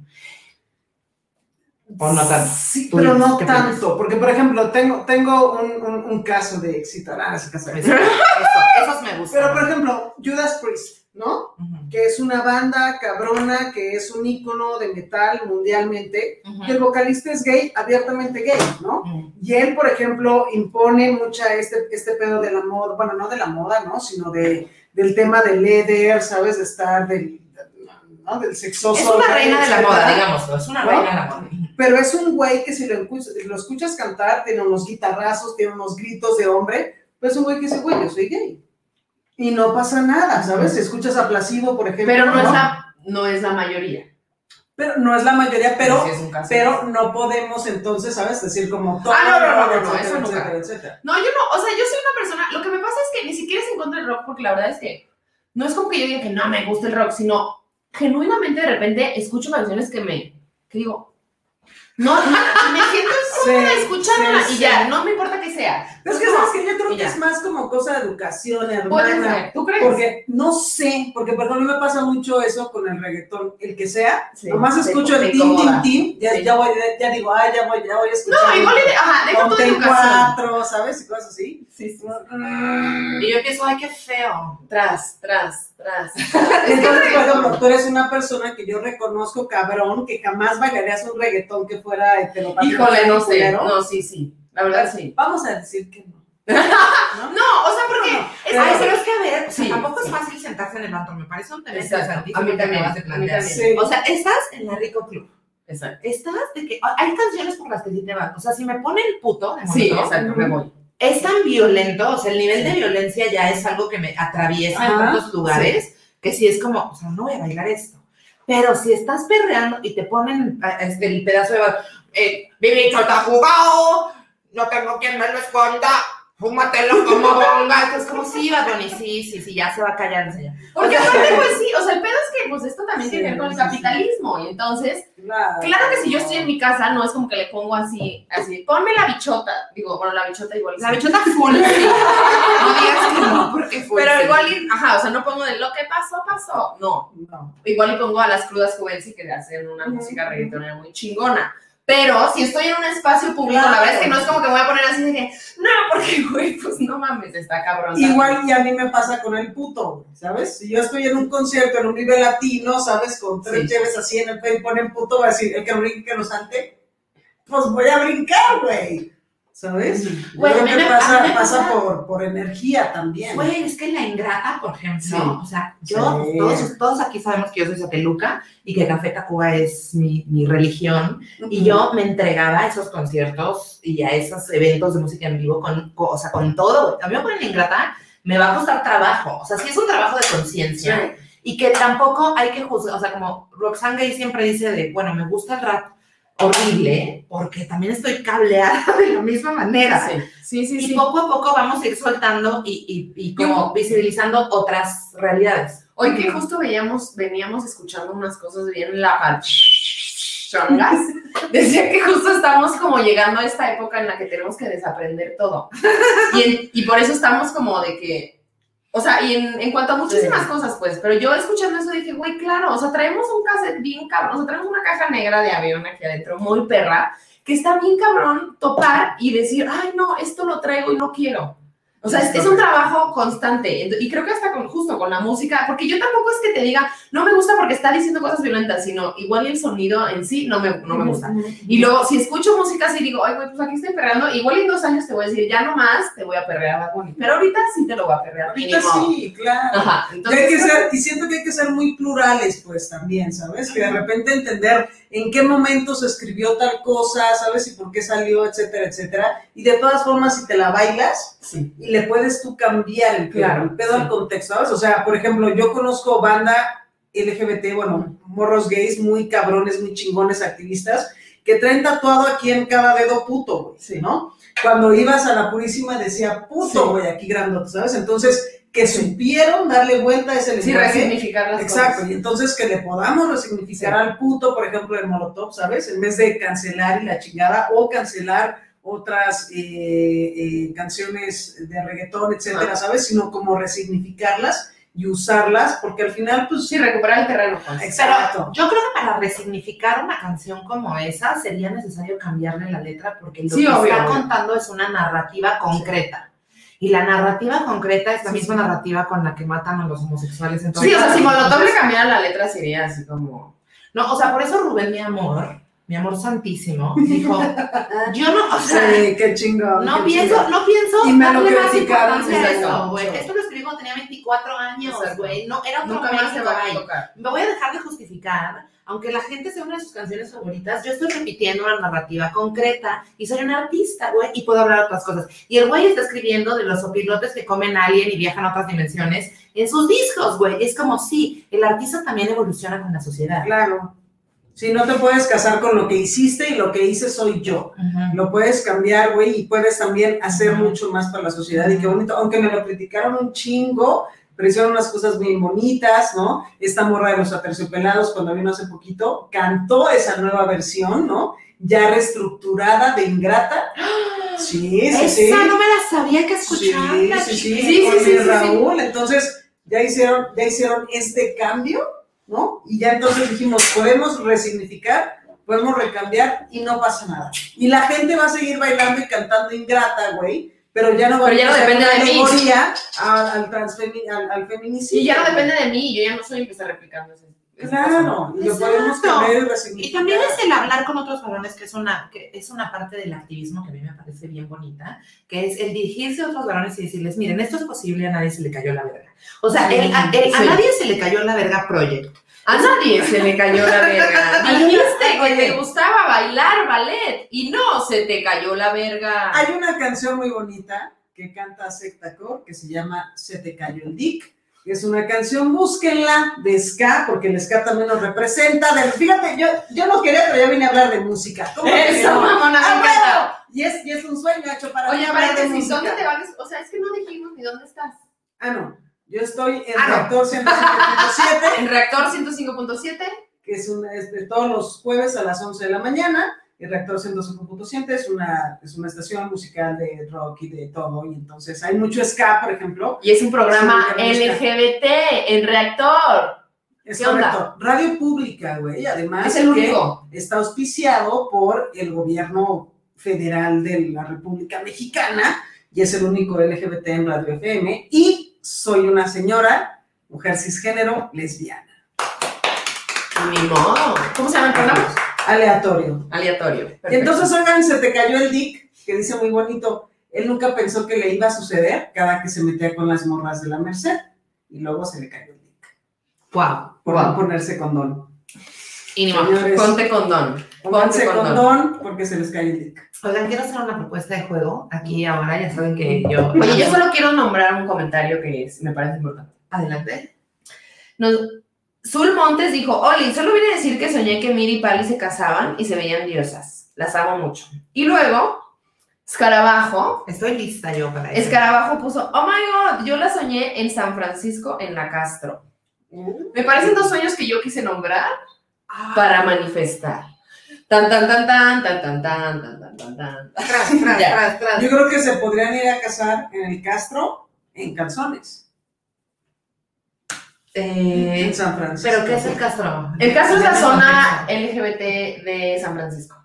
¿O no tanto? Sí, Tú pero no tanto, porque por ejemplo, tengo, tengo un, un- un caso de éxito. Ah, ese caso de éxito. Eso, esos me gustan. Pero por ejemplo, Judas Priest, ¿no? Que es una banda cabrona, que es un ícono de metal mundialmente, y el vocalista es gay, abiertamente gay, ¿no? Y él, por ejemplo, impone mucha este, este pedo de la moda, bueno, no de la moda, ¿no? Sino de, del tema del leather, ¿sabes? De estar del, ¿no? del sexoso. Es una reina de la moda, digámoslo, es una ¿no? reina de la moda. Pero es un güey que si lo, escuchas- lo escuchas cantar, tiene unos guitarrazos, tiene unos gritos de hombre, pero es un güey que dice, güey, yo soy gay. Y no pasa nada, ¿sabes? Si escuchas a Placido, por ejemplo. Pero no es la, no es la mayoría. Pero no es la mayoría, pero, Sí, pero no podemos entonces, ¿sabes? Decir como todo. Ah, no, no, no, no, no, etcétera, eso nunca. etcétera, etcétera. No, yo no, o sea, yo soy una persona, lo que me pasa es que ni siquiera es en contra del rock, porque la verdad es que no es como que yo diga que no me gusta el rock, sino genuinamente de repente escucho canciones que me, que digo, no, me siento cómoda Sí, escuchándola sí, y ya, sí. no me importa que sea. Es que sabes que yo creo que es más como cosa de educación, hermana. ¿tú crees? Porque no sé, porque por ejemplo me pasa mucho eso con el reggaetón, el que sea, nomás escucho el tim incomoda. tim, ya, ya voy, ya, ya digo, ay, ya voy, ya voy a escuchar. No, igual de- ajá, deja tu educación. cuatro, ¿sabes? Y cosas así. Sí, sí. Y yo empiezo, ay, qué feo. Tras, tras, tras. Entonces, por ejemplo, tú eres una persona que yo reconozco cabrón, que jamás bailarías un reggaetón que fuera heteropatético. Híjole, no sé, culero. no, sí, sí, la verdad sí. Vamos a decir que no. No, o sea, porque es Ay, que- pero es que a ver, Sí, tampoco sí. es fácil sentarse en el antro, me parece un tema Exacto. interesantísimo A mí también, de a mí plantear. también. Sí. O sea, estás en la Rico Club. Exacto. Estás de que hay canciones por las que sí te van. O sea, si me pone el puto, de Sí, exacto, me voy. es tan violento, o sea, el nivel de violencia ya es algo que me atraviesa en tantos lugares, que sí es como, o sea, no voy a bailar esto. Pero si estás perreando y te ponen ah, este, el pedazo de, eh, mi bicho está jugado, no tengo quien me lo esconda, fúmatelo como bonga. Entonces, como, sí, Bad Bunny, sí, sí, sí, ya se va a callar, enseña. Porque aparte, pues sí, o sea, el pedo es que pues esto también Sí, tiene que ver con el capitalismo. Y entonces, Claro, claro que si yo estoy en mi casa, no es como que le pongo así, así, ponme la bichota. Digo, bueno, la bichota igual. La bichota full, sí. No digas que no, porque full. Pero sí. igual, ajá, o sea, no pongo de lo que pasó, pasó. No, No. igual y pongo a las crudas Juvenci que hacen una música reggaetonera muy chingona. Pero si estoy en un espacio público, la verdad es que no es como que voy a poner así de que, no, porque, güey, pues no mames, está cabrón. Igual y a mí me pasa con el puto, ¿sabes? Si yo estoy en un concierto en un nivel latino, ¿sabes? Con tres Sí. cheves así en el pecho y ponen puto, voy a decir, el que brinque, que no salte, pues voy a brincar, güey. ¿Sabes? Güey, creo que pasa, pasa pasa- por, por energía también. Güey, es que la ingrata, por ejemplo, Sí. o sea, yo, Sí. todos, todos aquí sabemos que yo soy sateluca y que Café Tacuba es mi, mi religión y yo me entregaba a esos conciertos y a esos eventos de música en vivo con, con- o sea, con todo. A mí me ponen ingrata, me va a costar trabajo, o sea, sí es un trabajo de conciencia y que tampoco hay que juzgar, o sea, como Roxane Gay siempre dice de, bueno, me gusta el rap horrible porque también estoy cableada de la misma manera. Sí, sí, sí. Y sí. poco a poco vamos a ir soltando y, y, y como visibilizando otras realidades. Hoy que justo veíamos, veníamos escuchando unas cosas bien chongas, decía que justo estamos como llegando a esta época en la que tenemos que desaprender todo. Y, en- y por eso estamos como de que, o sea, y en, en cuanto a muchísimas cosas, pues, pero yo escuchando eso dije, güey, claro, o sea, traemos un cassette bien cabrón, o sea, traemos una caja negra de avión aquí adentro, muy perra, que está bien cabrón topar y decir, ay, no, esto lo traigo y no quiero. O sea, es, es un trabajo constante. Y creo que hasta con, justo con la música, porque yo tampoco es que te diga, no me gusta porque está diciendo cosas violentas, sino igual el sonido en sí no me, no me gusta. Y luego, si escucho música así, digo, ay, güey, pues aquí estoy perreando, igual en dos años te voy a decir, ya no más, te voy a perrear a. Pero ahorita sí te lo voy a perrear. Ahorita sí, claro. Ajá, entonces, hay que ser, y siento que hay que ser muy plurales, pues también, ¿sabes? Que de repente entender en qué momento se escribió tal cosa, ¿sabes? Y por qué salió, etcétera, etcétera. Y de todas formas, si te la bailas, sí. y le puedes tú cambiar el pedo, Claro, el pedo al contexto, ¿sabes? O sea, por ejemplo, yo conozco banda LGBT, bueno, morros gays muy cabrones, muy chingones, activistas, que traen tatuado aquí en cada dedo puto, güey, Sí. ¿no? Cuando ibas a la Purísima decía puto, güey, aquí grandote, ¿sabes? Entonces, que supieron darle vuelta a ese sí, lenguaje. resignificar las Exacto, cosas. y entonces que le podamos resignificar Sí. al puto, por ejemplo, el molotov, ¿sabes? En vez de cancelar y la chingada, o cancelar otras eh, eh, canciones de reggaetón, etcétera, Ah. ¿sabes? Sino como resignificarlas y usarlas, porque al final, pues... Sí, recuperar el terreno. pues. Exacto. Pero yo creo que para resignificar una canción como esa sería necesario cambiarle la letra porque lo Sí, que obvio, está obvio. contando es una narrativa concreta. Y la narrativa concreta es la misma narrativa con la que matan a los homosexuales. en todo Sí, o sea, si. Molotov le cambiara la letra sería así como... No, o sea, por eso Rubén, mi amor, mi amor santísimo, dijo, yo no, o sea, Sí, qué chingón. no qué pienso, chingón. no pienso Y me lo darle más importancia a güey. Esto lo escribí cuando tenía 24 años, güey. No, era otro Nunca más se México, va a güey. tocar. Me voy a dejar de justificar. Aunque la gente sea una de sus canciones favoritas, yo estoy repitiendo una narrativa concreta y soy una artista, güey, y puedo hablar otras cosas. Y el güey está escribiendo de los opilotes que comen alien y viajan a otras dimensiones en sus discos, güey. Es como si el artista también evoluciona con la sociedad. Claro. Si no te puedes casar con lo que hiciste y lo que hice soy yo. Lo puedes cambiar, güey, y puedes también hacer mucho más para la sociedad. Y qué bonito, aunque me lo criticaron un chingo, pero hicieron unas cosas bien bonitas, ¿no? Esta morra de los aterciopelados, cuando vino hace poquito, cantó esa nueva versión, ¿no? Ya reestructurada de Ingrata. Sí, sí, sí. Esa no me la sabía que Sí, escucharla. sí, sí. Sí, con sí, sí, sí. Raúl. Entonces, ya hicieron, ya hicieron este cambio, ¿no? Y ya entonces dijimos, podemos resignificar, podemos recambiar y no pasa nada. Y la gente va a seguir bailando y cantando ingrata, güey, pero ya no va Pero ya no a ser depende de mí. al, al, transfemi- al, al feminicidio. Y ya no depende de mí, yo ya no soy el que está replicando ese. ese Claro, y lo podemos cambiar y Y también es el hablar con otros varones, que es una, que es una parte del activismo que a mí me parece bien bonita, que es el dirigirse a otros varones y decirles, miren, esto es posible, a nadie se le cayó la verga. O sea, Sí, el- a, el- a sí. nadie se le cayó la verga Project. A nadie se le cayó la verga. Dijiste que Oye. te gustaba bailar ballet y no se te cayó la verga. Hay una canción muy bonita que canta Sectacor que se llama Se te cayó el dick. Es una canción, búsquenla, de ska, porque el ska también nos representa. De- fíjate, yo, yo no quería, pero ya vine a hablar de música. ¿Cómo Eso, mamona, me ¡Ah, encanta. huevo! Y es, y es un sueño hecho para Oye, mí música. ¿dónde te vas? O sea, es que no dijimos ni dónde estás. Ah, no. Yo estoy en Ah. Reactor 105.7, En Reactor 105.7. que es, una, es de todos los jueves a las 11 de la mañana. El Reactor 105.7 es una, es una estación musical de rock y de todo. Y entonces hay mucho ska, por ejemplo. Y es un programa. LGBT en Reactor. Es ¿Qué onda? correcto. Radio pública, güey. Además, Es el que único. está auspiciado por el gobierno federal de la República Mexicana y es el único LGBT en Radio FM. Y soy una señora, mujer cisgénero, lesbiana. Ni modo. ¿Cómo se llama el programa? Aleatorio. Aleatorio. Y Perfecto. entonces, oigan, se te cayó el dick, que dice muy bonito. Él nunca pensó que le iba a suceder cada que se metía con las morras de la Merced. Y luego se le cayó el dick. Wow. Por Wow. no ponerse condón. Y ni. Señores, Ponte condón. pónganse Ponte condón. condón porque se les cae el dick. Oigan, quiero hacer una propuesta de juego. Aquí ahora ya saben que yo... Oye, yo solo quiero nombrar un comentario que es- me parece importante. Adelante. Nos, Zul Montes dijo, Oli, solo vine a decir que soñé que Miri y Pali se casaban y se veían diosas. Las amo mucho. Y luego, Escarabajo, Estoy lista yo para eso. Escarabajo puso, oh my god, yo la soñé en San Francisco, en la Castro. Me parecen dos sueños que yo quise nombrar para manifestar. Tan, tan, tan, tan, tan, tan, tan, tan, tan, tan, tan. Tras, tras, tras, tras. Yo creo que se podrían ir a casar en el Castro en calzones. Eh, En San Francisco. ¿Pero qué es el Castro? El Castro es la zona. LGBT de San Francisco.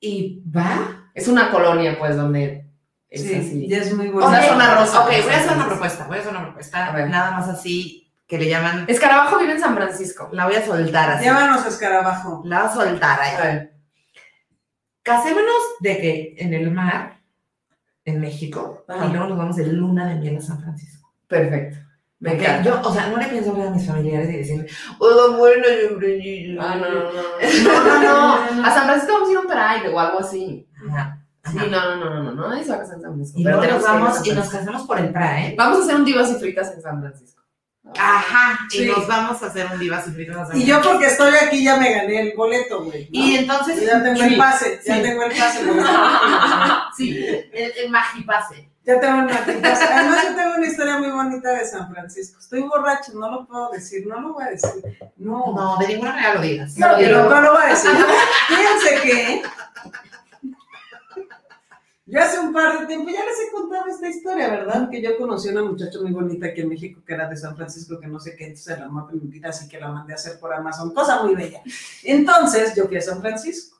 ¿Y va? Es una colonia, pues, donde es Sí, así. ya es muy Es bueno. una zona rosa. Ok, pues, voy a hacer una propuesta. Voy a hacer una propuesta. A ver. Nada más así que le llaman. Escarabajo vive en San Francisco. La voy a soltar así. Llévanos a escarabajo. La voy a soltar ahí. Casémonos de que en el mar, en México, Ajá. y luego nos vamos de luna de miel a San Francisco. Perfecto. Me encanta. Yo, o sea, no le pienso hablar a mis familiares y decirle, oigan, bueno, yo Ah, no, no, no. No, no, no. A San Francisco vamos a ir a un Pride o algo así. Ajá, Sí, no, no, no, no, no. Nadie se va a casar en San Francisco. Y nos vamos y nos casamos por el PRA, ¿eh? Vamos a hacer un divas y fritas en San Francisco. Ajá, Sí. y nos vamos a hacer un divas y Y yo porque estoy aquí ya me gané el boleto, güey. ¿no? Y entonces. Y ya tengo Sí, el pase, ya sí. tengo el pase. güey. Sí, el, el magipase. Ya tengo una. Además, yo tengo una historia muy bonita de San Francisco. Estoy borracho, no lo puedo decir, no lo voy a decir. No, No, de ninguna manera lo digas. no, pero no lo voy a decir. Fíjense que yo hace un par de tiempo, ya les he contado esta historia, ¿verdad? Que yo conocí a una muchacha muy bonita aquí en México que era de San Francisco, que no sé qué, entonces la mamá invita, así que la mandé a hacer por Amazon, cosa muy bella. Entonces yo fui a San Francisco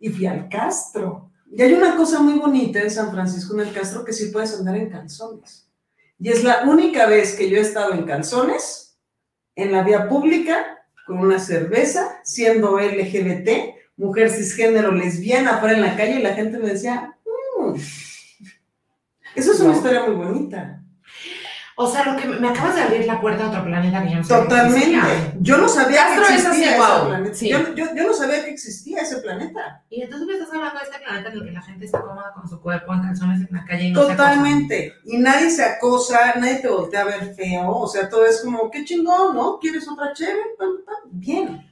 y fui al Castro. Y hay una cosa muy bonita en San Francisco, en el Castro, que sí puedes andar en calzones. Y es la única vez que yo he estado en calzones en la vía pública con una cerveza, siendo LGBT, mujer cisgénero lesbiana, fuera en la calle y la gente me decía. Eso es una historia muy bonita. O sea, lo que me, acabas de abrir la puerta a otro planeta que yo no sabía que Totalmente. Yo no sabía Castro que es así, existía ese guau, planeta. sí. Yo, yo- yo no sabía que existía ese planeta. Y entonces me estás hablando de este planeta en el que la gente está cómoda con su cuerpo en calzones en la calle y no se acosa. Totalmente. Y nadie se acosa, nadie te voltea a ver feo. O sea, todo es como, qué chingón, ¿no? ¿Quieres otra chévere? Bien.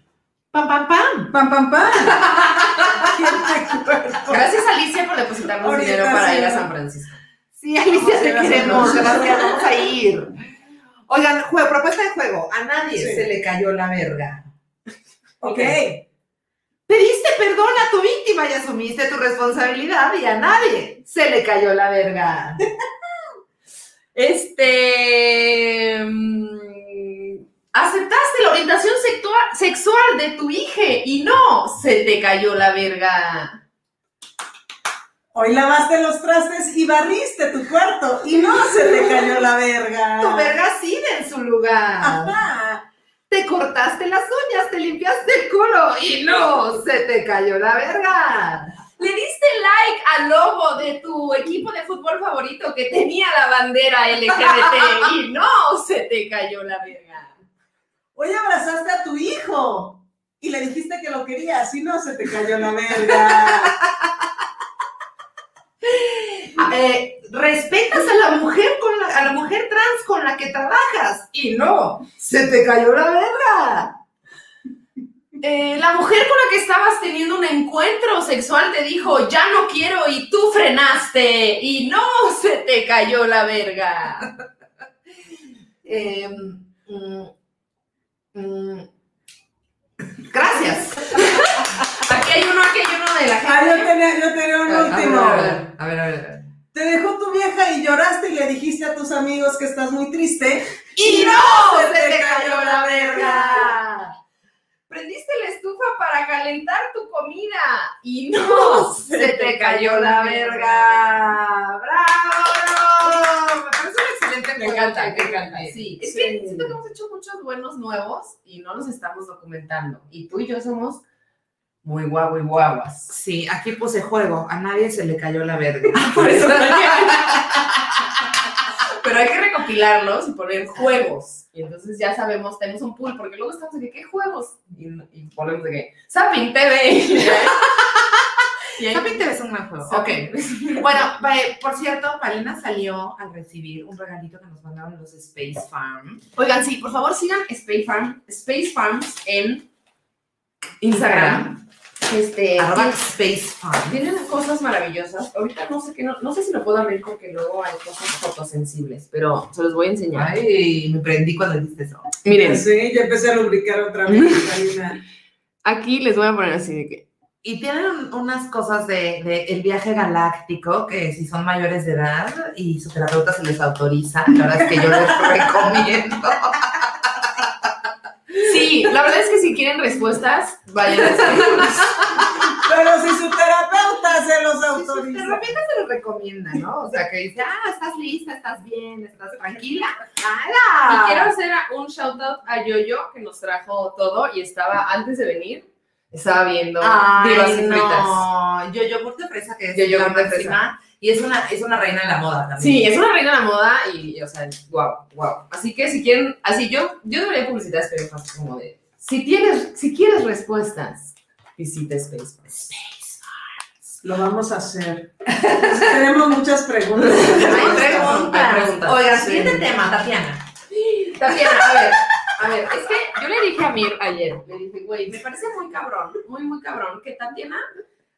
Pam, pam, pam. Pam, pam, pam. Gracias Alicia por depositarnos Ahorita dinero para sí. ir a San Francisco. Sí, Alicia, te queremos. Gracias, vamos a ir. Oigan, juego, propuesta de juego. A nadie Sí. se le cayó la verga. Ok. Pediste perdón a tu víctima y asumiste tu responsabilidad y a nadie se le cayó la verga. Este. Aceptaste la orientación sexual de tu hija y no se te cayó la verga. Hoy lavaste los trastes y barriste tu cuarto y no se te cayó la verga. Tu verga sigue en su lugar. Ajá. Te cortaste las uñas, te limpiaste el culo y no se te cayó la verga. Le diste like al logo de tu equipo de fútbol favorito que tenía la bandera LGBT y no se te cayó la verga. Hoy abrazaste a tu hijo y le dijiste que lo querías y no se te cayó la verga. Eh, respetas a la mujer con la, a la mujer trans con la que trabajas y no se te cayó la verga. Eh, la mujer con la que estabas teniendo un encuentro sexual te dijo ya no quiero y tú frenaste y no se te cayó la verga. Eh, mm, mm, gracias. Aquí hay uno, aquí hay uno de la gente. Ah, yo tenía, yo tenía un A ver, último. a ver, a ver, a ver. Te dejó tu vieja y lloraste y le dijiste a tus amigos que estás muy triste. ¡Y no se te cayó la verga! Prendiste la estufa para calentar tu comida y no se te cayó la verga. ¡Bravo! Me excelente encanta, me encanta. Sí, es Sí. que siento que hemos hecho muchos buenos nuevos y no los estamos documentando. Y tú y yo somos muy guau y guaguas. Sí, aquí puse juego. A nadie se le cayó la verga. Por eso Pero hay que recopilarlos y poner juegos. Y entonces ya sabemos, tenemos un pool, porque luego estamos de que, ¿qué juegos? Y, y ponemos de que, Zapping TV. TV es un buen juego. Ok. Bueno, por cierto, Palina salió al recibir un regalito que nos mandaron los Space Farm. Oigan, sí, por favor sigan Space, Farm, Space Farms en Instagram. Este, Arroba Space Farm. tienen cosas maravillosas. Ahorita no sé qué, no, no sé si lo puedo abrir porque luego hay cosas fotosensibles, pero se los voy a enseñar. Ay, me prendí cuando dijiste eso. Miren, Sí, ya empecé a lubricar otra vez. Aquí les voy a poner así de que. Y tienen un- unas cosas de, de el viaje galáctico que si son mayores de edad y su terapeuta se les autoriza, la verdad es que yo les recomiendo. Sí, la verdad es que si quieren respuestas, vayan a Pero si su terapeuta se los autoriza. repente se los recomienda, ¿no? O sea, que dice, ah, estás lista, estás bien, estás tranquila. ¡Hala! Y quiero hacer un shout out a Yoyo que nos trajo todo y estaba antes de venir, estaba viendo y fritas. no. Yo yogur de fresa que es Yo yogur la de fresa. Y es una, es una reina de la moda también. Sí, es una reina de la moda y, o sea, wow, wow. Así que si quieren, así yo, yo debería publicitar Space Farms como de, si tienes, si quieres respuestas, visita Space. Lo vamos a hacer. Tenemos muchas preguntas. Hay preguntas. Hay preguntas. Oiga, Sí. siguiente tema, Tatiana. Tatiana, a ver, a ver, es que yo le dije a Mir ayer, le dije, güey, me parece muy cabrón, muy, muy cabrón, que Tatiana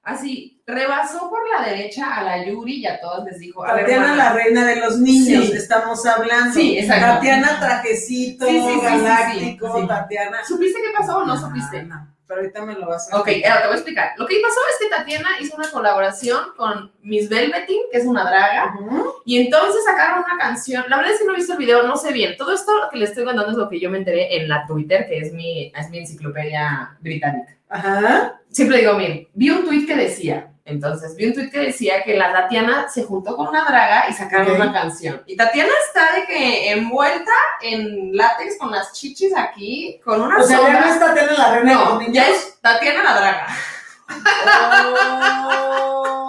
así rebasó por la derecha a la Yuri y a todas les dijo, a Tatiana, la reina de los niños, Sí. estamos hablando. Sí, exacto. Tatiana, trajecito, Sí, sí, galáctico. Tatiana. ¿supiste qué pasó o no supiste? Pero ahorita me lo vas a Ok, ahora te voy a explicar. Lo que pasó es que Tatiana hizo una colaboración con Miss Velveteen, que es una draga, y entonces sacaron una canción. La verdad es que no he visto el video, no sé bien. Todo esto que les estoy contando es lo que yo me enteré en la Twitter, que es mi, es mi enciclopedia británica. Ajá. Siempre digo, miren, vi un tweet que decía, entonces vi un tweet que decía que la Tatiana se juntó con una draga y sacaron Ok. una canción. Y Tatiana está de que envuelta en látex con las chichis aquí, con una O sea, ya no es Tatiana la reina de No, niños. ya es Tatiana la draga. Oh,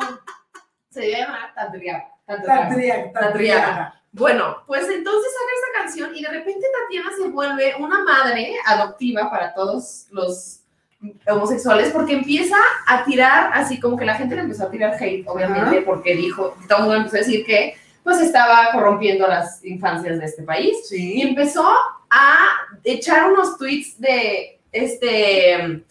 Se llama Tatriaga. Tatriaga, Tatriaga. Bueno, pues entonces saca esta canción y de repente Tatiana se vuelve una madre adoptiva para todos los homosexuales porque empieza a tirar así como que la gente le empezó a tirar hate, obviamente, Ajá. porque dijo, todo el mundo empezó a decir que pues estaba corrompiendo las infancias de este país y empezó a echar unos tweets de este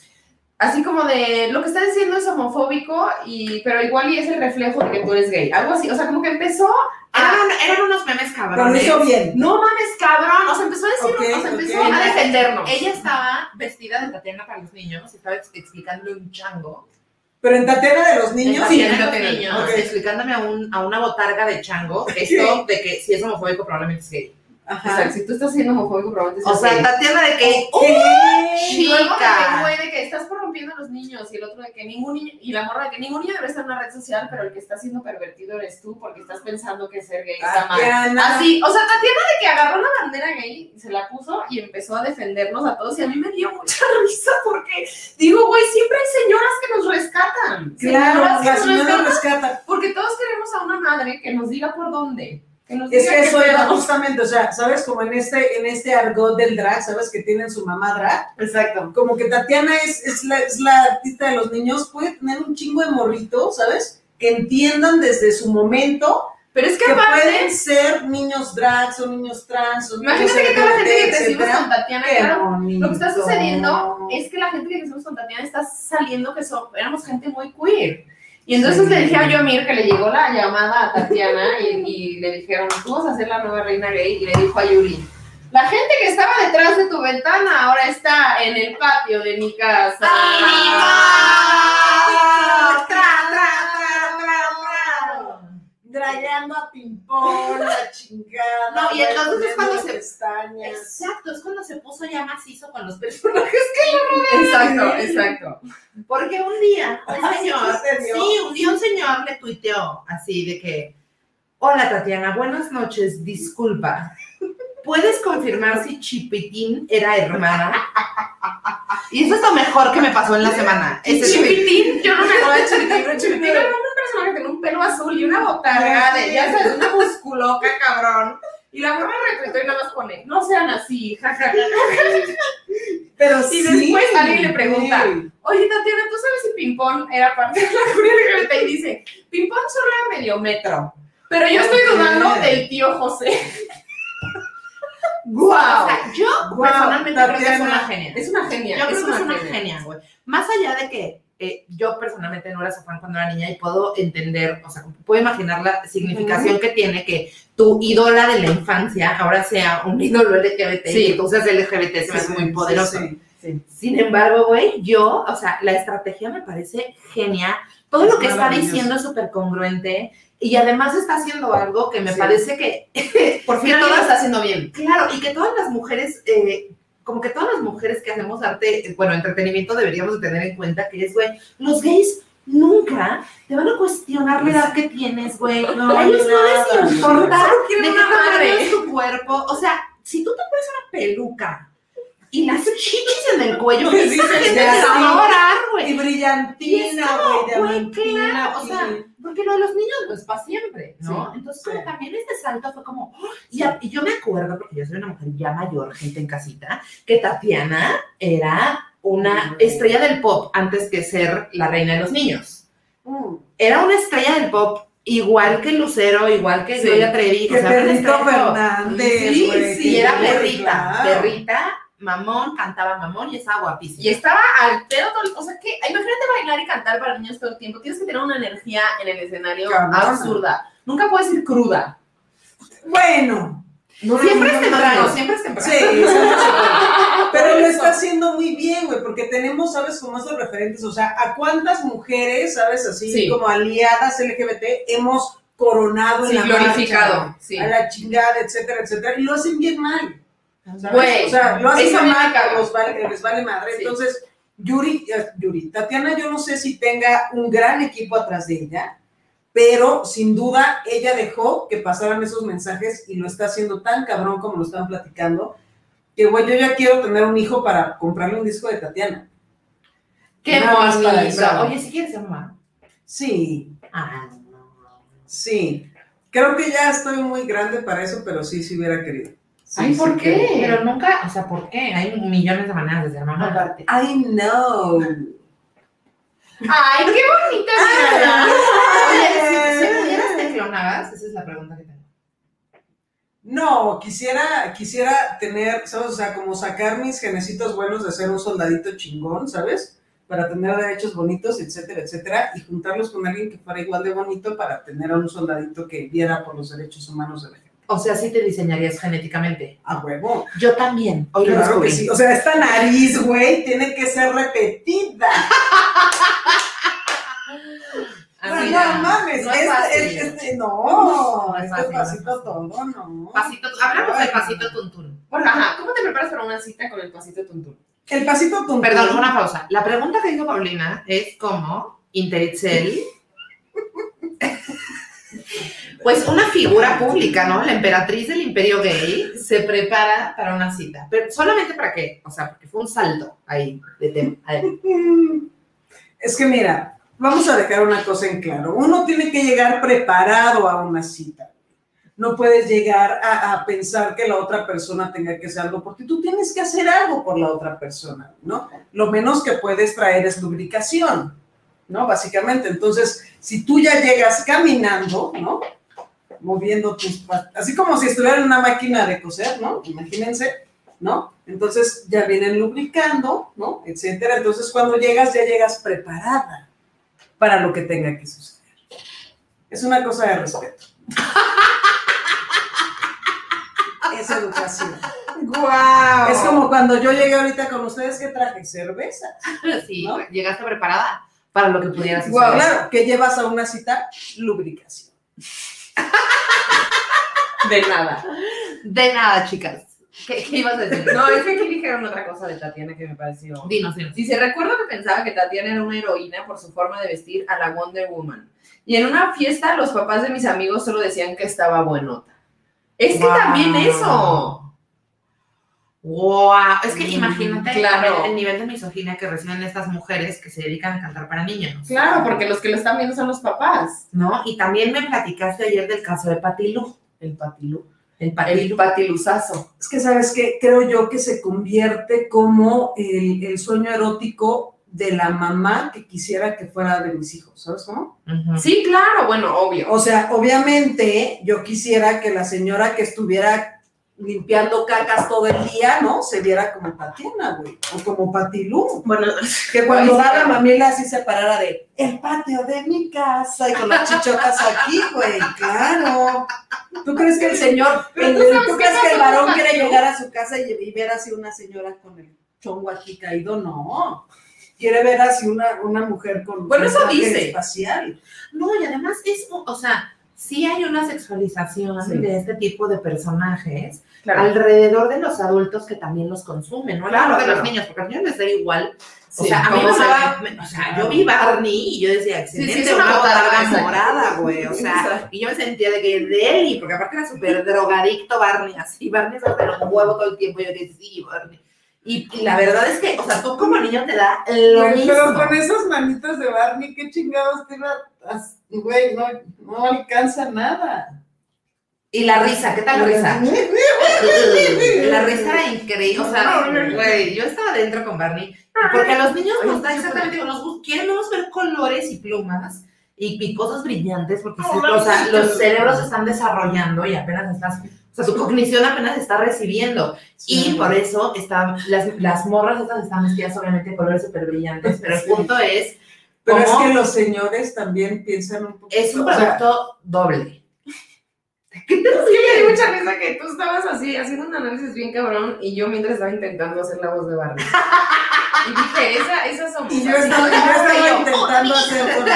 así como de lo que está diciendo es homofóbico y pero igual y es el reflejo de que tú eres gay algo así o sea como que empezó a Eran, eran unos memes cabrones. bien. no mames cabrón o sea empezó a decir Ok, o sea empezó a defendernos Ella estaba vestida de Tatiana para los niños y estaba ex- explicándole un chango. Pero en Tatiana de los niños. Sí, en Tatiana los de niños, explicándome a, un, a una botarga de chango esto de que si es homofóbico probablemente es gay. O Ajá. sea si tú estás siendo homofóbico probablemente O sea, gay. Tatiana de que... ¿Qué? y luego de que, chica. güey, de que estás corrompiendo a los niños y el otro de que ningún niño, y la morra de que ningún niño debe estar en una red social, pero el que está siendo pervertido eres tú porque estás pensando que ser gay está mal. Así, o sea, Tatiana de que agarró la bandera gay, se la puso y empezó a defendernos a todos y a mí me dio mucha risa porque digo, güey, siempre hay señoras que nos rescatan. Claro, Señoras que la nos señora rescatan, rescata. Porque todos queremos a una madre que nos diga por dónde. Que nos Es que eso era justamente, o sea, ¿sabes? Como en este, en este argot del drag, ¿sabes? Que tienen su mamá drag. Exacto. Como que Tatiana es, es, la, es la artista de los niños, puede tener un chingo de morritos, ¿sabes? Que entiendan desde su momento Pero es que, que aparte, pueden ser niños drags o niños trans o imagínate que toda la gente que LGBT, crecimos con Tatiana, claro. Lo que está sucediendo es que la gente que crecimos con Tatiana está saliendo que so- éramos gente muy queer. Y entonces Sí. le dije a Yomir que le llegó la llamada a Tatiana y, y le dijeron, tú vas a ser la nueva reina gay. Y le dijo a Yuri, la gente que estaba detrás de tu ventana ahora está en el patio de mi casa. ¡Ah! Tra, tra, tra, tra, tra. Dragando a ping-pong, la chingada. No, y entonces es cuando se- pestañas. Exacto, es cuando se puso ya macizo con los personajes que lo Exacto, exacto. Porque un día, un señor, sí, un día un señor le tuiteó así de que, hola Tatiana, buenas noches, disculpa, ¿puedes confirmar si Chipitín era hermana? Y eso es lo mejor que me pasó en la semana. Chipitín, yo no me acuerdo de Chipitín, pero Chipitín era que tenía un pelo azul y una botarga de, ya sabes, una musculoca, cabrón. Y la morra retuitó y nada más pone, no sean así, jajaja. Pero Y sí, después alguien le pregunta, sí. oye Tatiana, ¿tú sabes si Pimpón era parte de la comunidad LGBT? Y dice, Pimpón solo era medio metro. Pero yo estoy dudando del tío José. O sea, yo personalmente creo que es una genia. Es una genia. Yo creo que es una genia, güey. Más allá de que eh, yo personalmente no era su fan cuando era niña y puedo entender, o sea, puedo imaginar la significación que tiene que tu ídola de la infancia ahora sea un ídolo LGBT Sí. y tú seas LGBT, se me hace muy poderoso. sí, sí. Sin embargo, güey, yo, o sea, la estrategia me parece genial. Todo Es lo que está diciendo es súper congruente y además está haciendo algo que me Sí. parece que Por fin todo está haciendo bien. Claro, y que todas las mujeres, eh, como que todas las mujeres que hacemos arte, eh, bueno, entretenimiento, deberíamos de tener en cuenta que es, güey, los gays nunca te van a cuestionar la edad que tienes, güey. No, a ellos no les importa de quieren qué una tamaño es tu cuerpo. O sea, si tú te pones una peluca y las chichis en el cuello, Pues esa gente te va sí. a güey. Y brillantina, güey, claro, o sea, sí. porque lo de los niños no es para siempre, ¿no? Sí, Entonces, sí. como también este salto fue como, ¡oh! y, a- y yo me acuerdo, porque yo soy una mujer ya mayor, gente en casita, que Tatiana era una estrella del pop antes que ser la reina de los niños. Mm. Era una estrella del pop igual que Lucero, igual que Sí. Gloria Trevi. Que o sea. Fernández, Sí, sí, era perrita, perrita, mamón, cantaba mamón y estaba guapísima. Y estaba al pedo todo el- O sea, que imagínate bailar y cantar para niños todo el tiempo. Tienes que tener una energía en el escenario absurda. Nunca puedes ir cruda. Bueno, No, siempre no, es no, temprano, no. siempre es temprano. Sí, siempre es temprano. Pero lo está haciendo muy bien, güey, porque tenemos, ¿sabes? Como esos referentes, o sea, ¿a cuántas mujeres, ¿sabes? Así Sí. como aliadas LGBT hemos coronado Sí, en la glorificado, marcha, sí. a la chingada, etcétera, etcétera, y lo hacen bien mal. ¿Sabes? Güey, o sea, lo hacen mal, les vale, les vale madre. Sí. Entonces, Yuri, eh, Yuri, Tatiana, yo no sé si tenga un gran equipo atrás de ella, pero sin duda ella dejó que pasaran esos mensajes y lo está haciendo tan cabrón como lo están platicando, que güey, yo ya quiero tener un hijo para comprarle un disco de Tatiana. Qué bonito. Oye, si quieres ser mamá. Sí, Ah, sí. Creo que ya estoy muy grande para eso, pero sí, sí hubiera querido. Sí, Ay, ¿por sí qué? Pero nunca, o sea, ¿por qué? Hay millones de maneras de ser mamá. I know. Ay, qué bonita Ay. mirada. Oye, si, Ay. si pudieras te clonabas, esa es la pregunta que tengo. No, quisiera, quisiera tener, ¿sabes? O sea, como sacar mis genecitos buenos de ser un soldadito chingón, ¿sabes? Para tener derechos bonitos, etcétera, etcétera, y juntarlos con alguien que fuera igual de bonito para tener a un soldadito que viera por los derechos humanos de la gente. O sea, sí te diseñarías genéticamente. A huevo. Yo también. Hoy lo Claro que descubrí. sí. O sea, esta nariz, güey, tiene que ser repetida. Amiga, no mames, no es este- fácil. este- este- no, No es este fácil, no es pasito todo, no. Pasito, hablamos del pasito tuntún. Ajá, ¿cómo te preparas para una cita con el pasito tuntún? El pasito tuntún. Perdón, una pausa. La pregunta que hizo Paulina es cómo Interitzel, pues una figura pública, ¿no? La emperatriz del imperio gay se prepara para una cita. Pero solamente para qué? O sea, porque fue un salto ahí de tema. Es que mira, vamos a dejar una cosa en claro. Uno tiene que llegar preparado a una cita. No puedes llegar a, a pensar que la otra persona tenga que hacer algo, porque tú tienes que hacer algo por la otra persona, ¿no? Lo menos que puedes traer es lubricación, ¿no? Básicamente. Entonces, si tú ya llegas caminando, ¿no? Moviendo tus así como si estuviera en una máquina de coser, ¿no? Imagínense, ¿no? Entonces ya vienen lubricando, ¿no? Etcétera. Entonces cuando llegas ya llegas preparada para lo que tenga que suceder. Es una cosa de respeto. Es educación. ¡Guau! Es como cuando yo llegué ahorita con ustedes que traje cerveza. Sí, ¿no? llegaste preparada para lo que pudieras hacer. Guau, claro, que llevas a una cita lubricación. De nada. De nada, chicas. ¿Qué, qué ibas a decir? No, es que aquí dijeron otra cosa de Tatiana que me pareció. Dinos, dinos. Dice, recuerdo que pensaba que Tatiana era una heroína por su forma de vestir a la Wonder Woman. Y en una fiesta los papás de mis amigos solo decían que estaba buenota. Es que también eso. ¡Wow! Es que Mm, imagínate claro. el, el nivel de misoginia que reciben estas mujeres que se dedican a cantar para niños. Claro, porque los que lo están viendo son los papás. ¿No? Y también me platicaste ayer del caso de Patilú. El patilú. El El Patilú. patiluzazo. Es que, ¿sabes qué? Creo yo que se convierte como el, el sueño erótico de la mamá que quisiera que fuera de mis hijos. ¿Sabes cómo? Sí, claro, bueno, obvio. O sea, obviamente yo quisiera que la señora que estuviera limpiando cacas todo el día, ¿no? Se viera como Tatiana, güey. O como Patilú. Bueno, Que cuando sí, da la mamila así se parara de el patio de mi casa y con las chichotas aquí, güey. Claro. ¿Tú crees que el señor, el- tú sabes ¿tú qué crees que el varón quiere llegar a su casa y, y ver así una señora con el chongo aquí caído? No. Quiere ver así una, una mujer con Bueno, eso dice. espacial. No, y además es, o sea, sí hay una sexualización Sí. de este tipo de personajes claro. alrededor de los adultos que también los consumen, no Claro, de claro. los niños, porque a los niños les da igual. O Sí, sea, a mí ¿cómo me daba, o sea, yo vi Barney y yo decía, sí, excelente, es una una botarga, morada, güey, o sea, y yo me sentía de que de él, porque aparte era súper drogadicto Barney, así, Barney se pegó un huevo todo el tiempo, y yo decía, sí, Barney. Y, y la verdad es que, o sea, tú como niño te da lo Güey, mismo. Pero con esas manitas de Barney, qué chingados te iba a... Güey, no, no alcanza nada. Y la risa, ¿qué tal la risa? La risa era increíble. O sea, güey, yo estaba dentro con Barney. Porque a los niños nos da exactamente, nos queremos ver colores y plumas y, y cosas brillantes, porque sí, o sea, los cerebros se están desarrollando y apenas estás, o sea, su cognición apenas se está recibiendo. Y por eso están, las, las morras estas están vestidas obviamente de colores súper brillantes, pero el Sí. punto es, Pero es ¿cómo que los señores también piensan un poco. es un o sea, producto doble. Es que me dio mucha risa que tú estabas así, haciendo un análisis bien cabrón, y yo mientras estaba intentando hacer la voz de Barney. Y dije, esa, esa somos. Y yo estaba, yo estaba yo, intentando "Oh, hacer con los,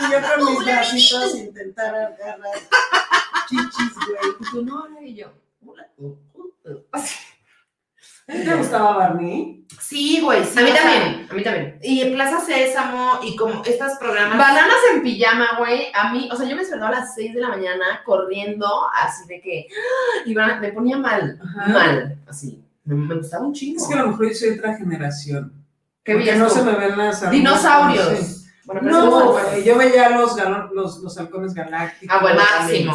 y yo con mis bracitos intentar agarrar chichis, güey. Y tú, no, y yo. "Hola". ¿Te gustaba Barney? Sí, güey, sí. A mí también, a mí también. Y Plaza Sésamo y como estos programas. Bananas en pijama, güey. A mí, o sea, yo me despertaba a las 6 de la mañana corriendo, así de que. Y me ponía mal, Ajá. mal, así. Me, me gustaba un chingo. Es que a lo mejor yo soy de otra generación. ¿Qué Porque veías no se me ven las armas, Dinosaurios. no sé. Bueno, No, yo veía los, los, los halcones galácticos. Ah, bueno,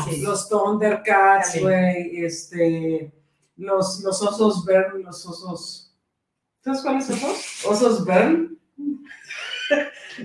sí. Los Thundercats, güey, este, los, los osos Bern, los osos, ¿sabes cuáles osos? Osos Bern.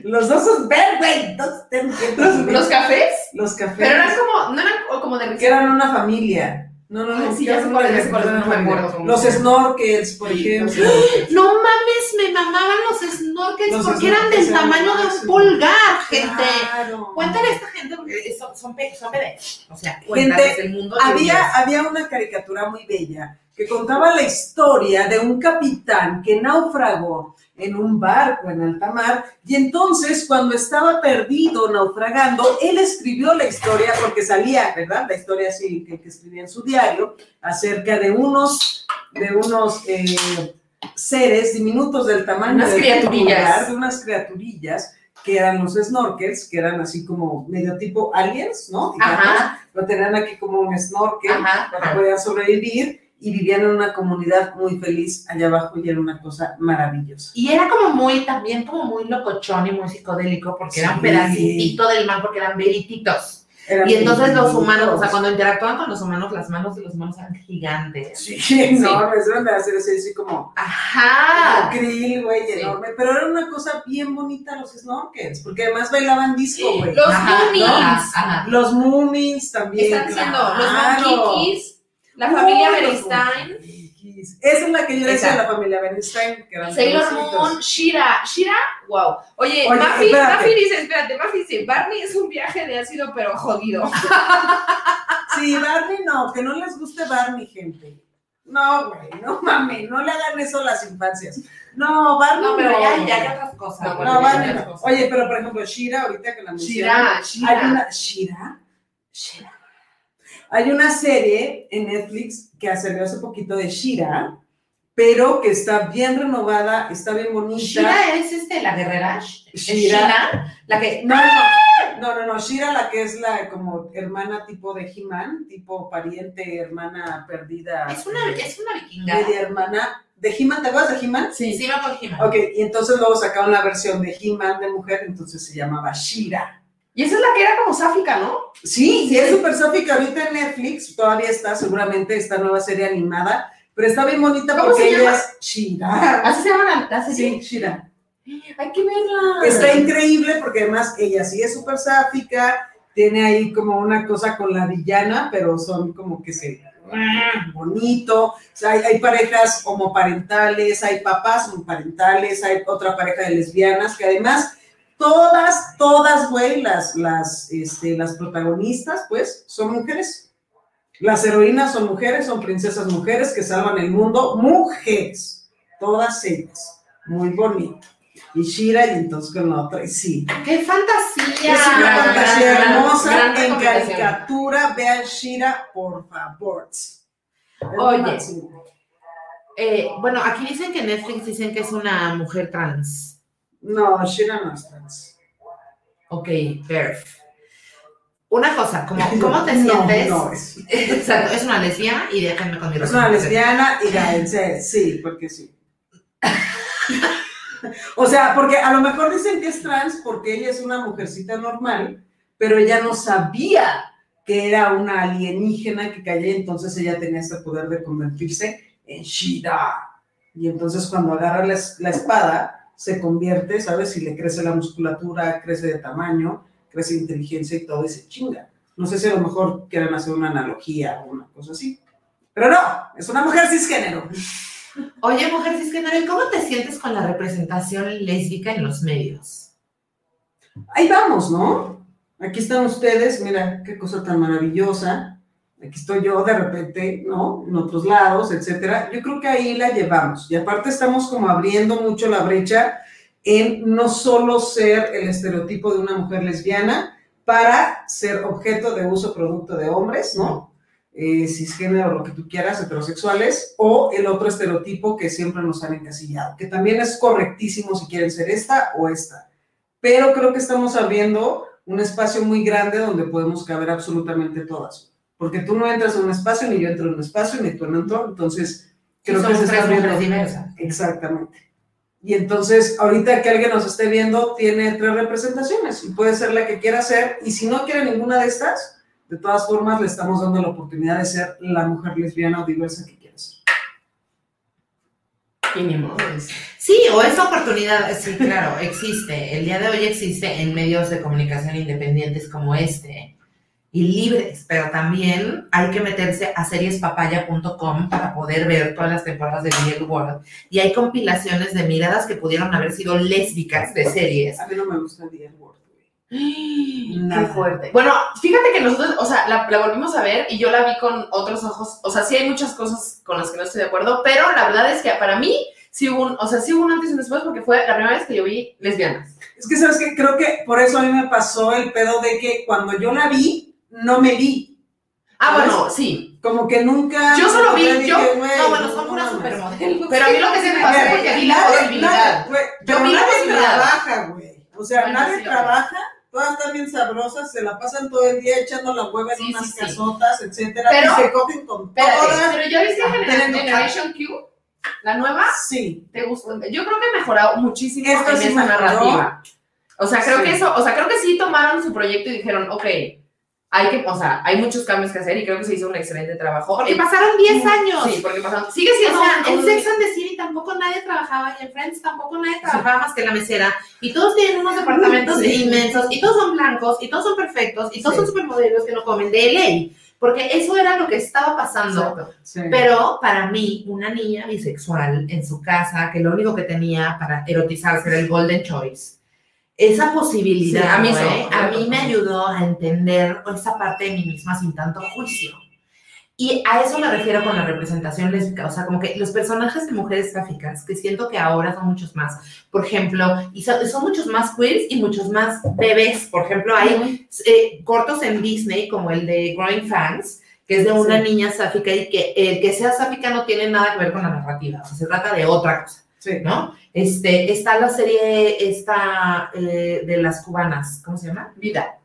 los osos Bern, güey. ¿Los, los cafés? Los cafés. Pero eran como, no eran o como de que eran una familia. No, no, Ay, no. sí, ya cuáles, eran no me acuerdo Los se snorkels, por Sí, ejemplo. No mames, me mamaban los snorkels Los porque eran del tamaño de un pulgar, gente. Claro. Cuéntale a esta gente porque son, son, bebés. O sea, Gente, el mundo. había, había una caricatura muy bella que contaba la historia de un capitán que naufragó en un barco en alta mar y entonces cuando estaba perdido naufragando, él escribió la historia porque salía, ¿verdad? La historia así que, que escribía en su diario acerca de unos, de unos eh, seres diminutos del tamaño Unas de criaturillas. pulgar, de unas criaturillas que eran los snorkels, que eran así como medio tipo aliens, ¿no? Digamos, Ajá. lo tenían aquí como un snorkel Ajá, para podían sobrevivir y vivían en una comunidad muy feliz allá abajo y era una cosa maravillosa. Y era como muy, también como muy locochón y muy psicodélico porque era un Sí. pedacito del mar porque eran verititos. Eran Y entonces los humanos, o sea, cuando interactuaban con los humanos, las manos de los humanos eran gigantes. Sí, enormes, eran de hacer así, así como Ajá. krill, güey, Sí. enorme. Pero era una cosa bien bonita los snorkels, porque además bailaban disco, güey. Los Ajá, Goonies. Ajá, ajá. Los Moomins también. Están diciendo los claro. La familia Monkeys. Esa es la que yo decía, Esa. la familia Bernstein, que eran Sailor. Moon, Shira. Shira, wow. Oye, Oye, Mafi. Mafi dice, espérate, Mafi dice, Barney es un viaje de ácido pero jodido. Sí, Barney no, que no les guste Barney, gente. No, güey, no mames, no le hagan eso a las infancias. No, Barney No, pero ya, no. ya hay otras cosas. No, güey, No, ya Barney no. Oye, pero por ejemplo, Shira, ahorita que la Shira, mencionan. Shira. Hay una, Shira, Shira. Hay una serie en Netflix que salió hace poquito de Shira, pero que está bien renovada, está bien bonita. Shira es este, la guerrera. ¿Es Shira. Shira, la que. No, no, no, no, Shira la que es la como hermana tipo de He-Man, tipo pariente, hermana perdida. Es una, es una vikinga. media hermana de He-Man, ¿te acuerdas de He-Man? Sí, sí, me acuerdo de He-Man. Ok, y entonces luego sacaron la versión de He-Man de mujer, entonces se llamaba Shira. Y esa es la que era como sáfica, ¿no? Sí, sí, es súper sáfica ahorita en Netflix, todavía está seguramente esta nueva serie animada, pero está bien bonita ¿Cómo porque se ella es Shira. Así se llama la, la serie. Sí, Shira. Hay que verla. Está increíble porque además ella sí es súper sáfica, tiene ahí como una cosa con la villana, pero son como que se bonito. O sea, hay, hay parejas homoparentales, hay papás homoparentales, hay otra pareja de lesbianas que además todas, todas, güey, las, las, este, las protagonistas, pues, son mujeres. Las heroínas son mujeres, son princesas mujeres que salvan el mundo, mujeres, todas ellas. Muy bonito. Y Shira, y entonces con la otra, y sí. ¡Qué fantasía! Es una fantasía hermosa gran en caricatura. Vean Shira, por favor. Oye. Eh, bueno, aquí dicen que Netflix dicen que es una mujer trans. No, Shira no es trans. Ok, perf. Una cosa, ¿cómo, cómo te No, sientes? no es. Exacto, es una lesbiana y déjenme con mi Es una lesbiana y la sí, porque sí. O sea, porque a lo mejor dicen que es trans porque ella es una mujercita normal, pero ella no sabía que era una alienígena que caía, entonces ella tenía ese poder de convertirse en Shira. Y entonces cuando agarra la espada, se convierte, ¿sabes? Y le crece la musculatura, crece de tamaño, crece de inteligencia y todo, y se chinga. No sé si a lo mejor quieren hacer una analogía o una cosa así. Pero no, es una mujer cisgénero. Oye, mujer cisgénero, ¿y cómo te sientes con la representación lésbica en los medios? Ahí vamos, ¿no? Aquí están ustedes, mira qué cosa tan maravillosa. Aquí estoy yo de repente, ¿no? En otros lados, etcétera. Yo creo que ahí la llevamos. Y aparte estamos como abriendo mucho la brecha en no solo ser el estereotipo de una mujer lesbiana para ser objeto de uso producto de hombres, ¿no? Eh, cisgénero, lo que tú quieras, heterosexuales, o el otro estereotipo que siempre nos han encasillado, que también es correctísimo si quieren ser esta o esta. Pero creo que estamos abriendo un espacio muy grande donde podemos caber absolutamente todas. Porque tú no entras en un espacio, ni yo entro en un espacio, ni tú en otro. Entonces, creo que se está diversas. Exactamente. Y entonces, ahorita que alguien nos esté viendo, tiene tres representaciones y puede ser la que quiera ser. Y si no quiere ninguna de estas, de todas formas, le estamos dando la oportunidad de ser la mujer lesbiana o diversa que quiera ser. Y ni modo, Sí, o esta oportunidad, sí, claro, existe. El día de hoy existe en medios de comunicación independientes como este y libres, pero también hay que meterse a seriespapaya.com para poder ver todas las temporadas de Real World. Y hay compilaciones de miradas que pudieron haber sido lésbicas de series. A mí no me gusta el Word. Qué fuerte. Bueno, fíjate que nosotros, o sea, la, la volvimos a ver y yo la vi con otros ojos. O sea, sí hay muchas cosas con las que no estoy de acuerdo, pero la verdad es que para mí sí hubo un, o sea, sí hubo un antes y un después porque fue la primera vez que yo vi lesbianas. Es que, ¿sabes qué? Creo que por eso a mí me pasó el pedo de que cuando yo la vi, no me vi. Ah, ¿Sabes? bueno, sí. Como que nunca. Yo solo vi, dije, yo- No, bueno, son puras mames. supermodelos. Pero a mí lo que sí me pasó fue que vi la posibilidad. Yo vi nadie trabaja, güey. O sea, Bueno, nadie sí, trabaja, todas están bien sabrosas, se la pasan todo el día echando la hueva en Sí, unas sí, sí. casotas, etcétera, Pero- y se cogen con todas. pero ya viste Generation Q, la nueva, Sí. ¿te gustó? Yo creo que ha mejorado muchísimo Esta en esa mejoró. narrativa. O sea, creo que eso, o sea, creo que sí tomaron su proyecto y dijeron, ok, hay que, o sea, hay muchos cambios que hacer y creo que se hizo un excelente trabajo. Porque pasaron 10 años. Sí, porque pasaron, sigue O siendo sea, en un- Sex and the City tampoco nadie trabajaba y en Friends tampoco nadie trabajaba más que la mesera. Y todos tienen unos departamentos Sí. inmensos y todos son blancos y todos son perfectos y todos Sí. son supermodelos que no comen de LA. Porque eso era lo que estaba pasando. Sí. Pero para mí, una niña bisexual en su casa, que lo único que tenía para erotizarse era el Golden Choice, esa posibilidad Sí, a mí eso, ¿eh? a mí me ayudó a entender esa parte de mí misma sin tanto juicio. Y a eso me refiero con la representación lésbica, o sea, como que los personajes de mujeres gráficas, que siento que ahora son muchos más, por ejemplo, y son, son muchos más queers y muchos más bebés, por ejemplo, hay eh, cortos en Disney como el de Growing Fangs, que es de una Sí. niña sáfica y que el que sea sáfica no tiene nada que ver con la narrativa, o sea, se trata de otra cosa, Sí. ¿no? Este, está la serie esta eh, de las cubanas, ¿cómo se llama? Vida.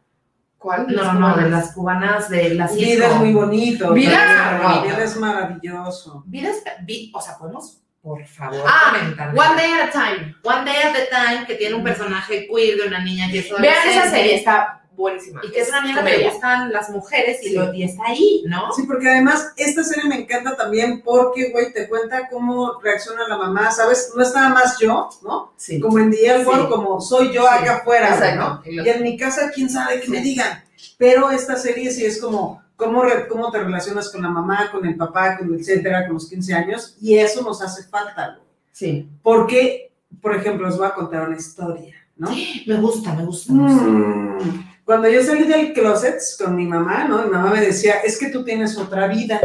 ¿Cuál? No, no, no, de las cubanas de las Vida es muy bonito. Vida. Vida es maravilloso. Vida es- vi- o sea, podemos, por favor, Ah, comentar. One Day at a Time. One Day at a Time, que tiene un personaje queer de una niña que es Vean esa serie, está buenísima. Y que es una niña que le gustan las mujeres y, Sí. lo, y está ahí, ¿no? Sí, porque además esta serie me encanta también porque, güey, te cuenta cómo reacciona la mamá, ¿sabes? No es nada más yo, ¿no? Sí. Como en The L Word, Sí. como soy yo Sí. acá afuera, Exacto. ¿no? Y en mi casa, quién sabe qué me digan. Pero esta serie sí es como cómo, re- cómo te relacionas con la mamá, con el papá, con etcétera, con los 15 años, y eso nos hace falta, güey. Sí. Porque, por ejemplo, os voy a contar una historia, ¿no? Me gusta, me gusta. me gusta. Mm, Cuando yo salí del closet con mi mamá, ¿no? Mi mamá me decía, es que tú tienes otra vida,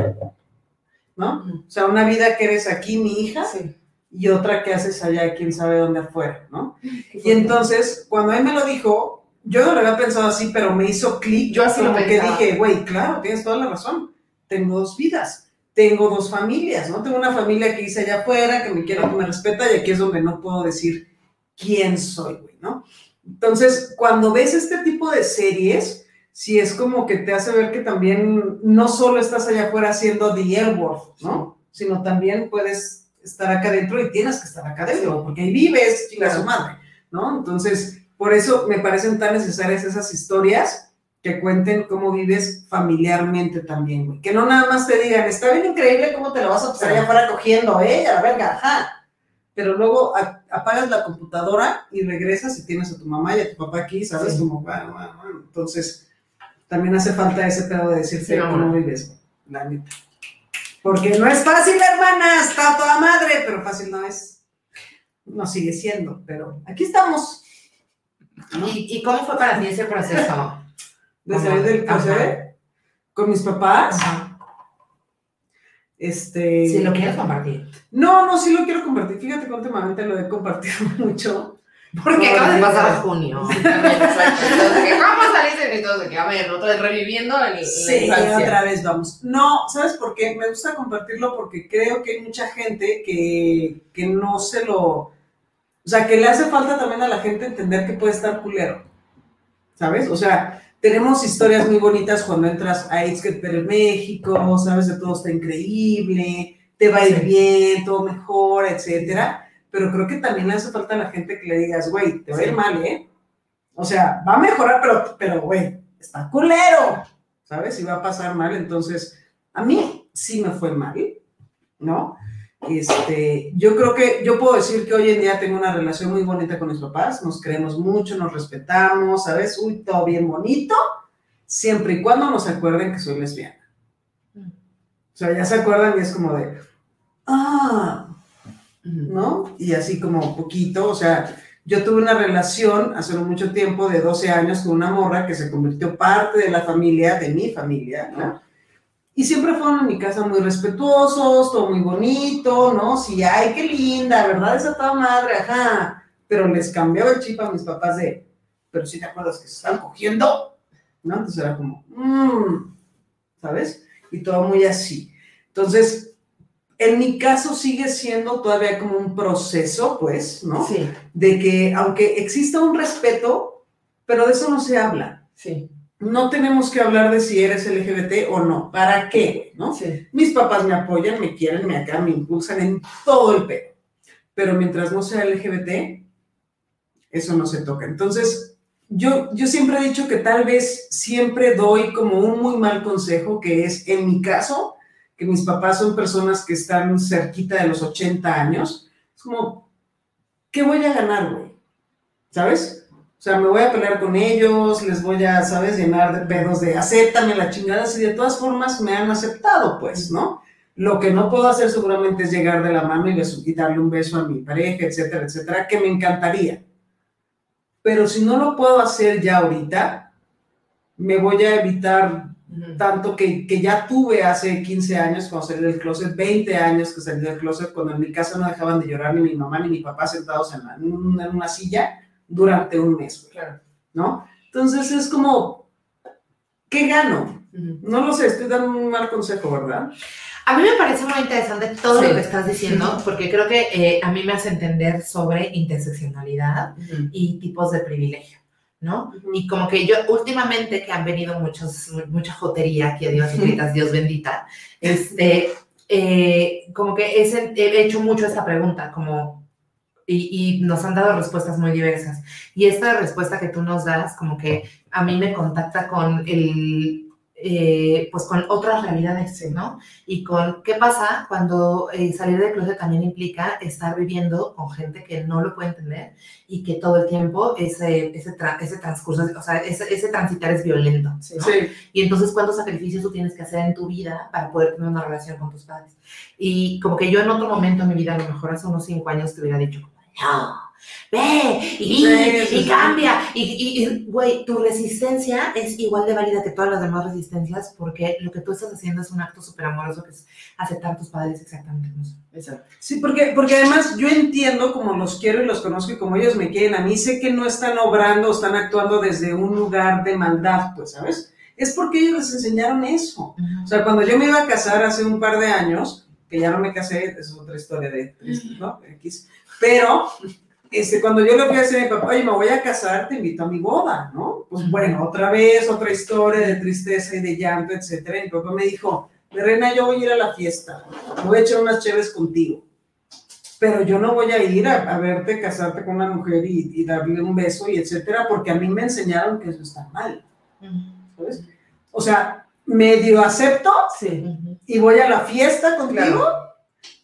¿no? O sea, una vida que eres aquí, mi hija, Sí. y otra que haces allá, quién sabe dónde afuera, ¿no? Y entonces, cuando él me lo dijo, yo no lo había pensado así, pero me hizo clic. Yo así lo como que dije, güey, claro, tienes toda la razón. Tengo dos vidas, tengo dos familias, ¿no? Tengo una familia que hice allá afuera, que me quiere, que me respeta, y aquí es donde no puedo decir quién soy, güey, ¿no? Entonces, cuando ves este tipo de series, sí es como que te hace ver que también no solo estás allá afuera haciendo The Airwolf, ¿no? Sino también puedes estar acá adentro y tienes que estar acá adentro, porque ahí vives, chinga su madre, ¿no? Entonces, por eso me parecen tan necesarias esas historias que cuenten cómo vives familiarmente también, güey. Que no nada más te digan, está bien increíble cómo te lo vas a pasar allá afuera cogiendo, ¿eh? A la verga, ajá. Pero luego a- apagas la computadora y regresas y tienes a tu mamá y a tu papá aquí, ¿sabes? Sí. Como, bueno, bueno, bueno. Entonces, también hace falta ese pedo de decirte Sí, cómo vives, la neta. Porque no es fácil, hermana, está toda madre, pero fácil no es. No sigue siendo, pero aquí estamos. ¿no? ¿Y, y cómo fue para ti ese proceso? de salir del Ajá. closet con mis papás. Ajá. Este. Si lo quieres compartir. No, no, sí lo quiero compartir. Fíjate que últimamente lo he compartido mucho. Porque acaba de pasar junio. Entonces, ¿Cómo saliste? Entonces, que, a ver, otra vez reviviendo el, Sí, otra vez vamos. No, ¿sabes por qué? Me gusta compartirlo porque creo que hay mucha gente que, que no se lo... O sea, que le hace falta también a la gente entender que puede estar culero. ¿Sabes? O sea, tenemos historias muy bonitas cuando entras a Better México, sabes de todo está increíble, te va a ir bien, todo mejora, etcétera. Pero creo que también hace falta a la gente que le digas, güey, te va a ir mal, ¿eh? O sea, va a mejorar, pero, pero, güey, está culero, ¿sabes? Y va a pasar mal, entonces, a mí sí me fue mal, ¿no? Este, yo creo que, yo puedo decir que hoy en día tengo una relación muy bonita con mis papás, nos queremos mucho, nos respetamos, ¿sabes? Uy, todo bien bonito, siempre y cuando nos acuerden que soy lesbiana. O sea, ya se acuerdan y es como de, ah, ¿no? Y así como poquito, o sea, yo tuve una relación hace no mucho tiempo de 12 años con una morra que se convirtió parte de la familia, de mi familia, ¿no? Y siempre fueron en mi casa muy respetuosos, todo muy bonito, ¿no? Sí, ay, qué linda, ¿verdad? Esa toda madre, ajá. Pero les cambiaba el chip a mis papás de, pero si te acuerdas que se están cogiendo, ¿no? Entonces era como, mmm, ¿sabes? Y todo muy así. Entonces, en mi caso sigue siendo todavía como un proceso, pues, ¿no? Sí, De que aunque exista un respeto, pero de eso no se habla. sí, No tenemos que hablar de si eres LGBT o no. ¿Para qué? ¿no? sí. Mis papás me apoyan, me quieren, me acá, me impulsan en todo el pelo. Pero mientras no sea LGBT, eso no se toca. Entonces, yo, yo siempre he dicho que tal vez siempre doy como un muy mal consejo, que es, en mi caso, que mis papás son personas que están cerquita de los 80 años. Es como, ¿qué voy a ganar, güey? ¿Sabes? O sea, me voy a pelear con ellos, les voy a, ¿sabes? Llenar de pedos de acéptame la chingada, si de todas formas me han aceptado, pues, ¿no? Lo que no puedo hacer seguramente es llegar de la mano y, beso- y darle un beso a mi pareja, etcétera, etcétera, que me encantaría. Pero si no lo puedo hacer ya ahorita, me voy a evitar tanto que, que ya tuve hace 15 años cuando salí del closet, 20 años que salí del closet, cuando en mi casa no dejaban de llorar ni mi mamá ni mi papá sentados en, la- en una silla durante un mes, Claro. ¿no? Entonces es como, ¿qué gano? No lo sé, estoy dando un mal consejo, ¿verdad? A mí me parece muy interesante todo Sí. lo que estás diciendo, porque creo que eh, a mí me hace entender sobre interseccionalidad y tipos de privilegio, ¿no? Y como que yo últimamente que han venido muchos, mucha jotería aquí a Dios y gritas, Dios bendita, este, eh, como que es el- he hecho mucho esta pregunta, como, y, y nos han dado respuestas muy diversas. Y esta respuesta que tú nos das, como que a mí me contacta con el, eh, pues con otras realidades, ¿no? Y con qué pasa cuando eh, salir del closet también implica estar viviendo con gente que no lo puede entender y que todo el tiempo ese, ese, tra- ese transcurso, o sea, ese, ese transitar es violento. ¿no? Sí. Y entonces, ¿cuántos sacrificios tú tienes que hacer en tu vida para poder tener una relación con tus padres? Y como que yo en otro momento de mi vida, a lo mejor hace unos cinco años, te hubiera dicho, no, ve y, sí, y cambia. Y, güey, tu resistencia es igual de válida que todas las demás resistencias porque lo que tú estás haciendo es un acto súper amoroso que es aceptar a tus padres exactamente como son. Exacto. Sí, porque, porque además yo entiendo como los quiero y los conozco y como ellos me quieren a mí, sé que no están obrando o están actuando desde un lugar de maldad, pues, ¿sabes? Es porque ellos les enseñaron eso. O sea, cuando yo me iba a casar hace un par de años, que ya no me casé, es otra historia de triste, ¿no? X. Pero, este, cuando yo le fui a decir a mi papá, oye, me voy a casar, te invito a mi boda, ¿no? Pues bueno, otra vez, otra historia de tristeza y de llanto, etcétera. Y mi papá me dijo, Reina, yo voy a ir a la fiesta, voy a echar unas chéves contigo. Pero yo no voy a ir a, a verte casarte con una mujer y, y darle un beso y etcétera, porque a mí me enseñaron que eso está mal. ¿sabes? O sea, medio acepto Sí. y voy a la fiesta contigo, Claro.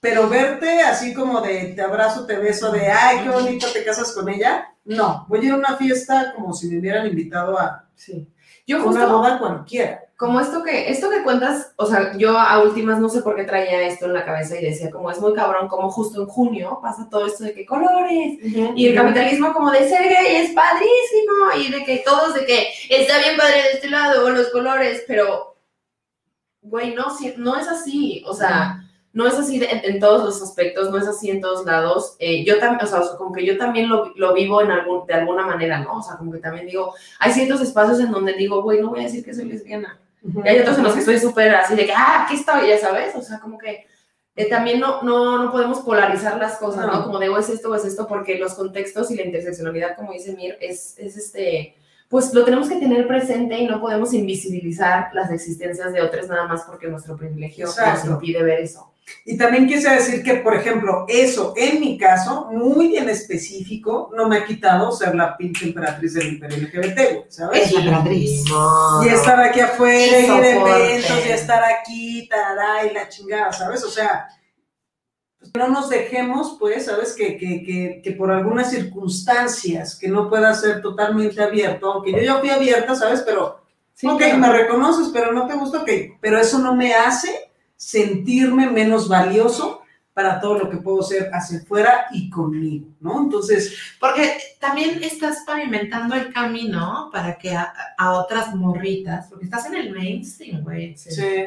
Pero verte así como de te abrazo, te beso, de ay, qué bonito te casas con ella. No, voy a ir a una fiesta como si me hubieran invitado a Sí. Yo una justo boda cualquiera. como esto que, esto que cuentas, o sea, yo a últimas no sé por qué traía esto en la cabeza y decía, como es muy cabrón, como justo en junio pasa todo esto de que colores, y el capitalismo como de ser gay es padrísimo, y de que todos de que está bien padre de este lado, los colores, pero, güey, no, sí- no es así, o sea, no es así de- en, todos los aspectos, no es así en todos lados. Eh, yo también, o sea, como que yo también lo, lo vivo en algún, de alguna manera, ¿no? O sea, como que también digo, hay ciertos espacios en donde digo, güey, no voy a decir que soy lesbiana. Y hay otros en los que estoy súper así de que, ah, aquí estoy, ya sabes, o sea, como que eh, también no, no, no podemos polarizar las cosas, ¿no? No. Como de, o es esto o es esto, porque los contextos y la interseccionalidad, como dice Mir, es, es este, pues lo tenemos que tener presente y no podemos invisibilizar las existencias de otros nada más porque nuestro privilegio nos impide ver eso. Y también quise decir que, por ejemplo, eso en mi caso, muy en específico, no me ha quitado ser la pinche emperatriz del imperio LGBT, ¿sabes? Es la emperatriz. Y estar aquí afuera, Y ir eventos, y estar aquí, tará, y la chingada, ¿sabes? O sea, pues, no nos dejemos, pues, ¿sabes? Que, que, que, que por algunas circunstancias que no pueda ser totalmente abierto, aunque yo ya fui abierta, ¿sabes? Pero, ok, claro. me reconoces, pero no te gusta, ok, pero eso no me hace sentirme menos valioso para todo lo que puedo ser hacia afuera y conmigo, ¿no? Entonces, Porque también estás pavimentando el camino para que a, a otras morritas, porque estás en el mainstream, güey.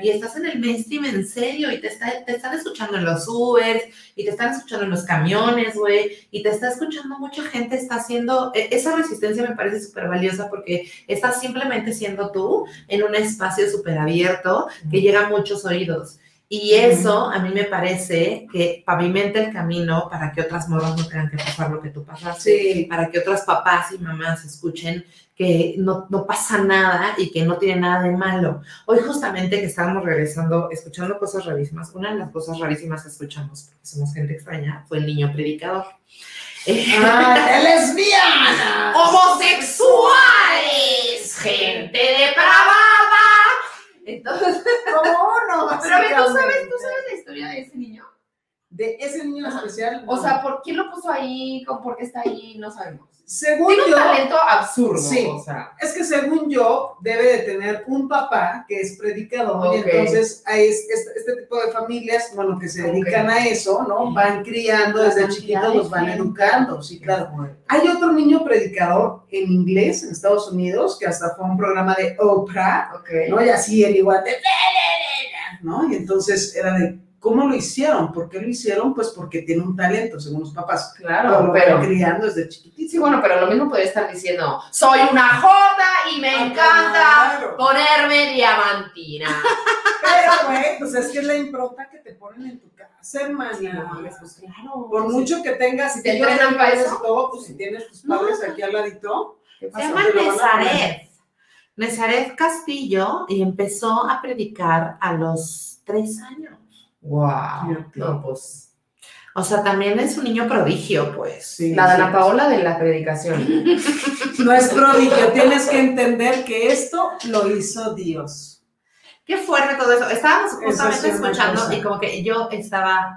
Y estás en el mainstream en serio y te, está- te están escuchando en los Ubers y te están escuchando en los camiones, güey. Y te está escuchando mucha gente, está haciendo, e- esa resistencia me parece súper valiosa porque estás simplemente siendo tú en un espacio súper abierto que llega a muchos oídos. Y eso a mí me parece que pavimenta el camino para que otras morras no tengan que pasar lo que tú pasaste, para que otros papás y mamás escuchen que no, no pasa nada y que no tiene nada de malo. Hoy justamente que estábamos regresando, escuchando cosas rarísimas, una de las cosas rarísimas que escuchamos, porque somos gente extraña, fue el niño predicador. ¡Ah, lesbianas! ¡Homosexuales! ¡Gente depravada! Entonces, ¿Cómo no? Pero a ver, ¿tú sabes. ¿tú sabes la historia de ese niño? De ese niño en especial. O sea, ¿por quién lo puso ahí? ¿Con- ¿Por qué está ahí? No sabemos. Según Tiene un talento absurdo. Sí. O sea, es que según yo, debe de tener un papá que es predicador, y Ok. entonces hay es- este, este tipo de familias, bueno, que se dedican a eso, ¿no? Van criando desde chiquitos, los van educando, sí, claro. Hay otro niño predicador en inglés en Estados Unidos, que hasta fue un programa de Oprah, ¿no? Y así él igual de, ¿no? Y entonces era de, ¿cómo lo hicieron? ¿Por qué lo hicieron? Pues porque tiene un talento, según los papás. Claro, lo pero- criando desde chiquitito. sí, bueno, pero lo mismo podría estar diciendo, soy una jota y me Ah, encanta claro. ponerme diamantina. Pero, güey, pues es que es la impronta que te ponen en tu casa, hermana. Pues claro. Por mucho que tengas, Si te entrenan para eso. todo, pues si tienes tus padres aquí al ladito, ¿qué Se pasa? llama. Nezaret. Nezaret Castillo y empezó a predicar a los tres años. Wow. No, pues. O sea, también es un niño prodigio, pues. La de la Paola de la predicación. No es prodigio, tienes que entender que esto lo hizo Dios. Qué fuerte todo eso. Estábamos Eso justamente sí escuchando y como que yo estaba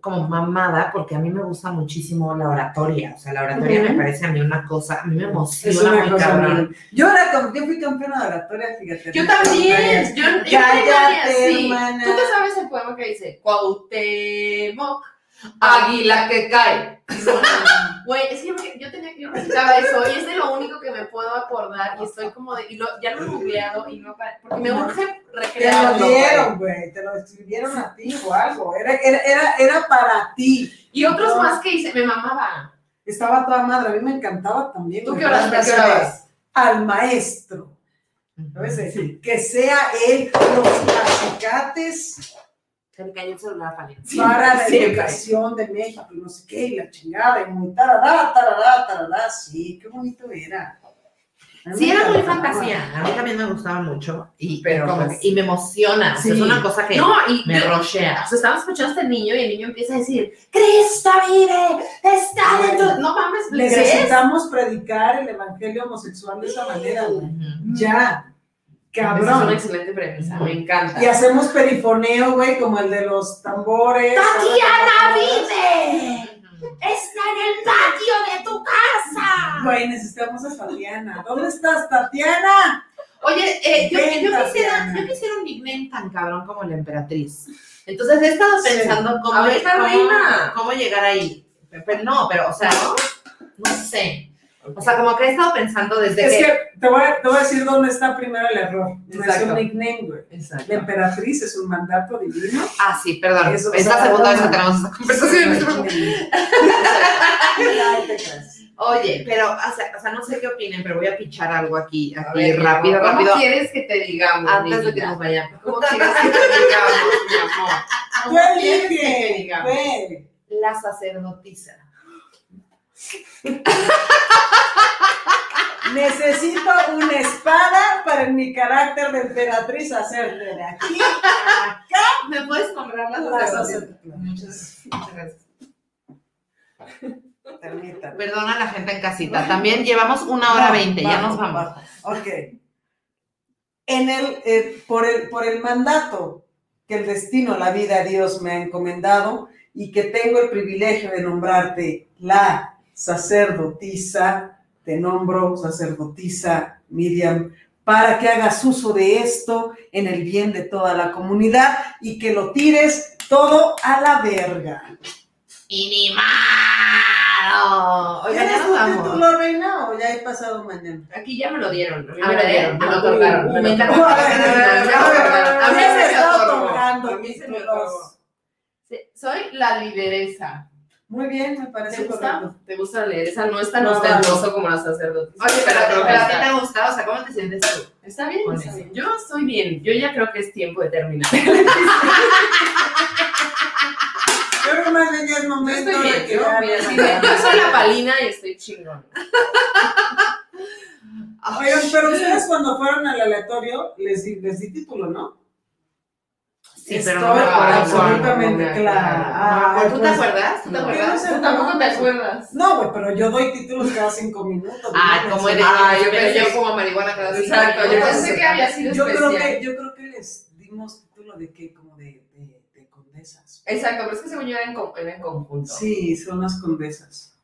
como mamada porque a mí me gusta muchísimo la oratoria. O sea, la oratoria me parece a mí una cosa, a mí me Es emociona una muy cosa cabrón. Yo era como, yo fui campeona de oratoria, fíjate. Yo también. Yo, yo Cállate, primaria, sí. hermana. ¿Tú te sabes el poema que dice? Cuauhtémoc, águila que cae. Güey, es que yo, yo tenía que yo recitaba eso y es de lo único que me puedo acordar y estoy como de, y lo, ya lo he googleado y no para- porque me urge Te lo recrearlo. dieron, güey. te lo escribieron a ti o algo. Era, era, era, era para ti. Y otros No. más que hice, me mamaba. Estaba toda madre, a mí me encantaba también. ¿Tú qué de, orabas? Al maestro. ¿Sabes? Que sea él los acicates Se me cayó el celular, Fanny. para la educación de México y no sé qué, y la chingada, y muy tarará, tarará, tarará, sí, qué bonito era. A Sí, era muy fantasía. A mí también me gustaba mucho. Y, Pero, como pues, y me emociona. O sea, sí. es una cosa que No, y me rochea. O sea, estamos escuchando a este niño y el niño empieza a decir, Cristo vive, está dentro. No mames, ¿le? Necesitamos predicar el evangelio homosexual de esa manera, güey. Ya, Esa es una cabrón. excelente premisa, me encanta. Y hacemos perifoneo, güey, como el de los tambores. ¡Tatiana vive! ¡Está en el patio de tu casa! Güey, necesitamos a Tatiana. ¿Dónde estás, Tatiana? Oye, eh, yo, yo quisiera, yo quisiera un nickname tan cabrón como la emperatriz. Entonces he estado Sí. pensando cómo, A ver, cómo- reina. cómo llegar ahí. Pero no, pero, o sea, no sé. O sea, como que he estado pensando desde Es que... que te voy, a, te voy a decir dónde está primero el error. No es un nickname, güey. Exacto. La emperatriz es un mandato divino. Ah, sí, perdón. Eso, es la o sea, segunda vez que tenemos esta conversación. Oye, pero, o sea, o sea, no sé qué opinen, pero voy a pichar algo aquí, aquí, ver, rápido, amor, rápido. ¿Cómo quieres que te digamos? Antes de que niñita? nos vayamos. ¿Cómo quieres que te digamos, mi amor? ¿Cómo quieres que te digamos? La sacerdotisa. Necesito una espada para mi carácter de emperatriz hacerte de aquí a acá. ¿Me puedes nombrar la La sacerdotisa? sacerdotisa. Muchas, muchas gracias. Permítame. Perdona a la gente en casita. También llevamos una hora veinte, ya nos vamos. Ok. En el, eh, por, el, por el mandato que el destino, la vida, Dios me ha encomendado y que tengo el privilegio de nombrarte la sacerdotisa, te nombro sacerdotisa Miriam, para que hagas uso de esto en el bien de toda la comunidad y que lo tires todo a la verga. ¡Inimado! Oiga, ya ¿Tienes nos título, reina, o ya he pasado mañana? Aquí ya me lo dieron. A me lo ver, dieron. Me ah, lo otorgaron. uh, Me lo otorgaron. A mí se me. Sí, Soy la lideresa. Muy bien, me parece ¿Te gusta? correcto. ¿Te gusta la lideresa? No es tan No, ostentoso como la sacerdotisa. Oye, pero, pero a está- ti te gusta, o sea, ¿cómo te sientes tú? Está bien, está. Yo estoy bien. Yo ya creo que es tiempo de terminar. Creo que más bien ya es Yo momento estoy de bien. que Yo, mira, sí, yo soy la palina y estoy chingón. Oigan, pero ustedes cuando fueron al aleatorio les di, les di título, ¿no? Sí, Estoy pero no me acuerdo. absolutamente clara. Ah, ¿Tú te acuerdas? ¿Tú te acuerdas? ¿Qué no? Tú tampoco te acuerdas. No, güey, pero yo doy títulos cada cinco minutos. Ah, ¿no? ¿cómo eres? Ah, yo pensé- yo como marihuana cada cinco Exacto, yo minutos. pensé que había sido yo creo que Yo creo que les dimos título de qué, como de, de, de condesas. Exacto, pero es que según yo era en, co- era en conjunto. Sí, son las condesas.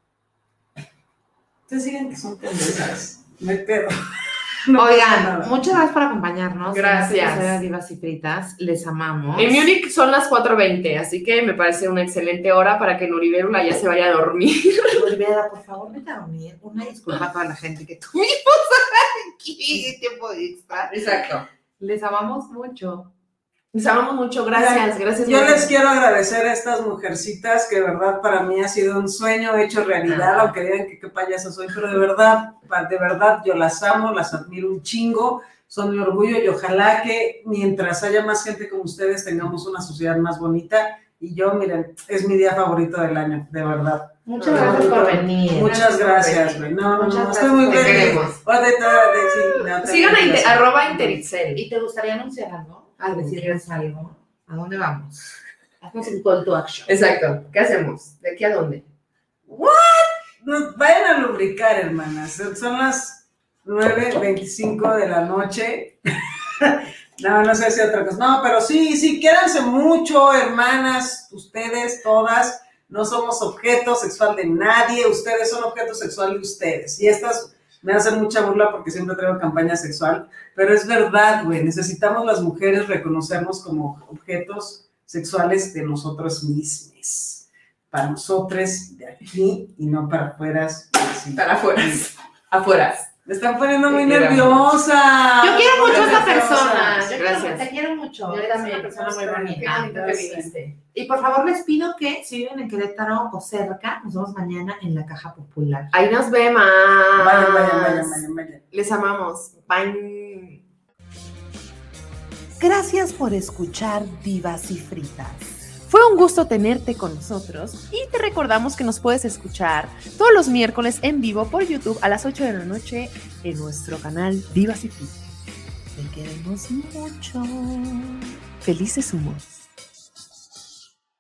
Ustedes digan que son condesas. No hay pedo. No Oigan, muchas gracias por acompañarnos. Gracias. De Divas y Fritas. Les amamos. En Múnich son las 4.20, así que me parece una excelente hora para que Nuribérula ya se vaya a dormir. Olivera, por favor, vete a dormir. Una disculpa a toda la gente que tuvimos aquí tiempo extra. Exacto. Les amamos mucho. Les amamos mucho, gracias, gracias. Yo les quiero agradecer a estas mujercitas que de verdad para mí ha sido un sueño hecho realidad, Ah. aunque digan que qué payaso soy, pero de verdad, de verdad yo las amo, las admiro un chingo, son mi orgullo y ojalá que mientras haya más gente como ustedes tengamos una sociedad más bonita y yo, miren, es mi día favorito del año, de verdad. Muchas gracias por venir. Muchas gracias, güey. No, no, no, estoy muy feliz. Sigan a te- inte- arroba Interitzel. ¿Y te gustaría anunciar algo? Al Algo. decirles algo. ¿A dónde vamos? Haznos un call to action. Exacto. ¿Qué hacemos? ¿De aquí a dónde? No, vayan a lubricar, hermanas. Son las 9.25 de la noche. no, no sé si otra cosa. No, pero sí, sí, quédanse mucho, hermanas, ustedes, todas. No somos objeto sexual de nadie. Ustedes son objeto sexual de ustedes. Y estas me hacen mucha burla porque siempre traigo campaña sexual. Pero es verdad, güey. Necesitamos las mujeres reconocernos como objetos sexuales de nosotros mismos para nosotros de aquí y no para afuera. así. Para afuera. Afuera. Me están poniendo muy nerviosa. Yo quiero mucho a esta persona. Yo quiero- Gracias. te quiero mucho. Yo Eres también. una persona muy bonita. que. Y por favor les pido que si viven en Querétaro o cerca, nos vemos mañana en la Caja Popular. Ahí nos vemos. Vayan, vayan, vayan, vayan, vayan. Les amamos. Bye. Gracias por escuchar Divas y Fritas. Fue un gusto tenerte con nosotros y te recordamos que nos puedes escuchar todos los miércoles en vivo por YouTube a las 8 de la noche en nuestro canal Divas y Fritas. Te queremos mucho. Felices humos.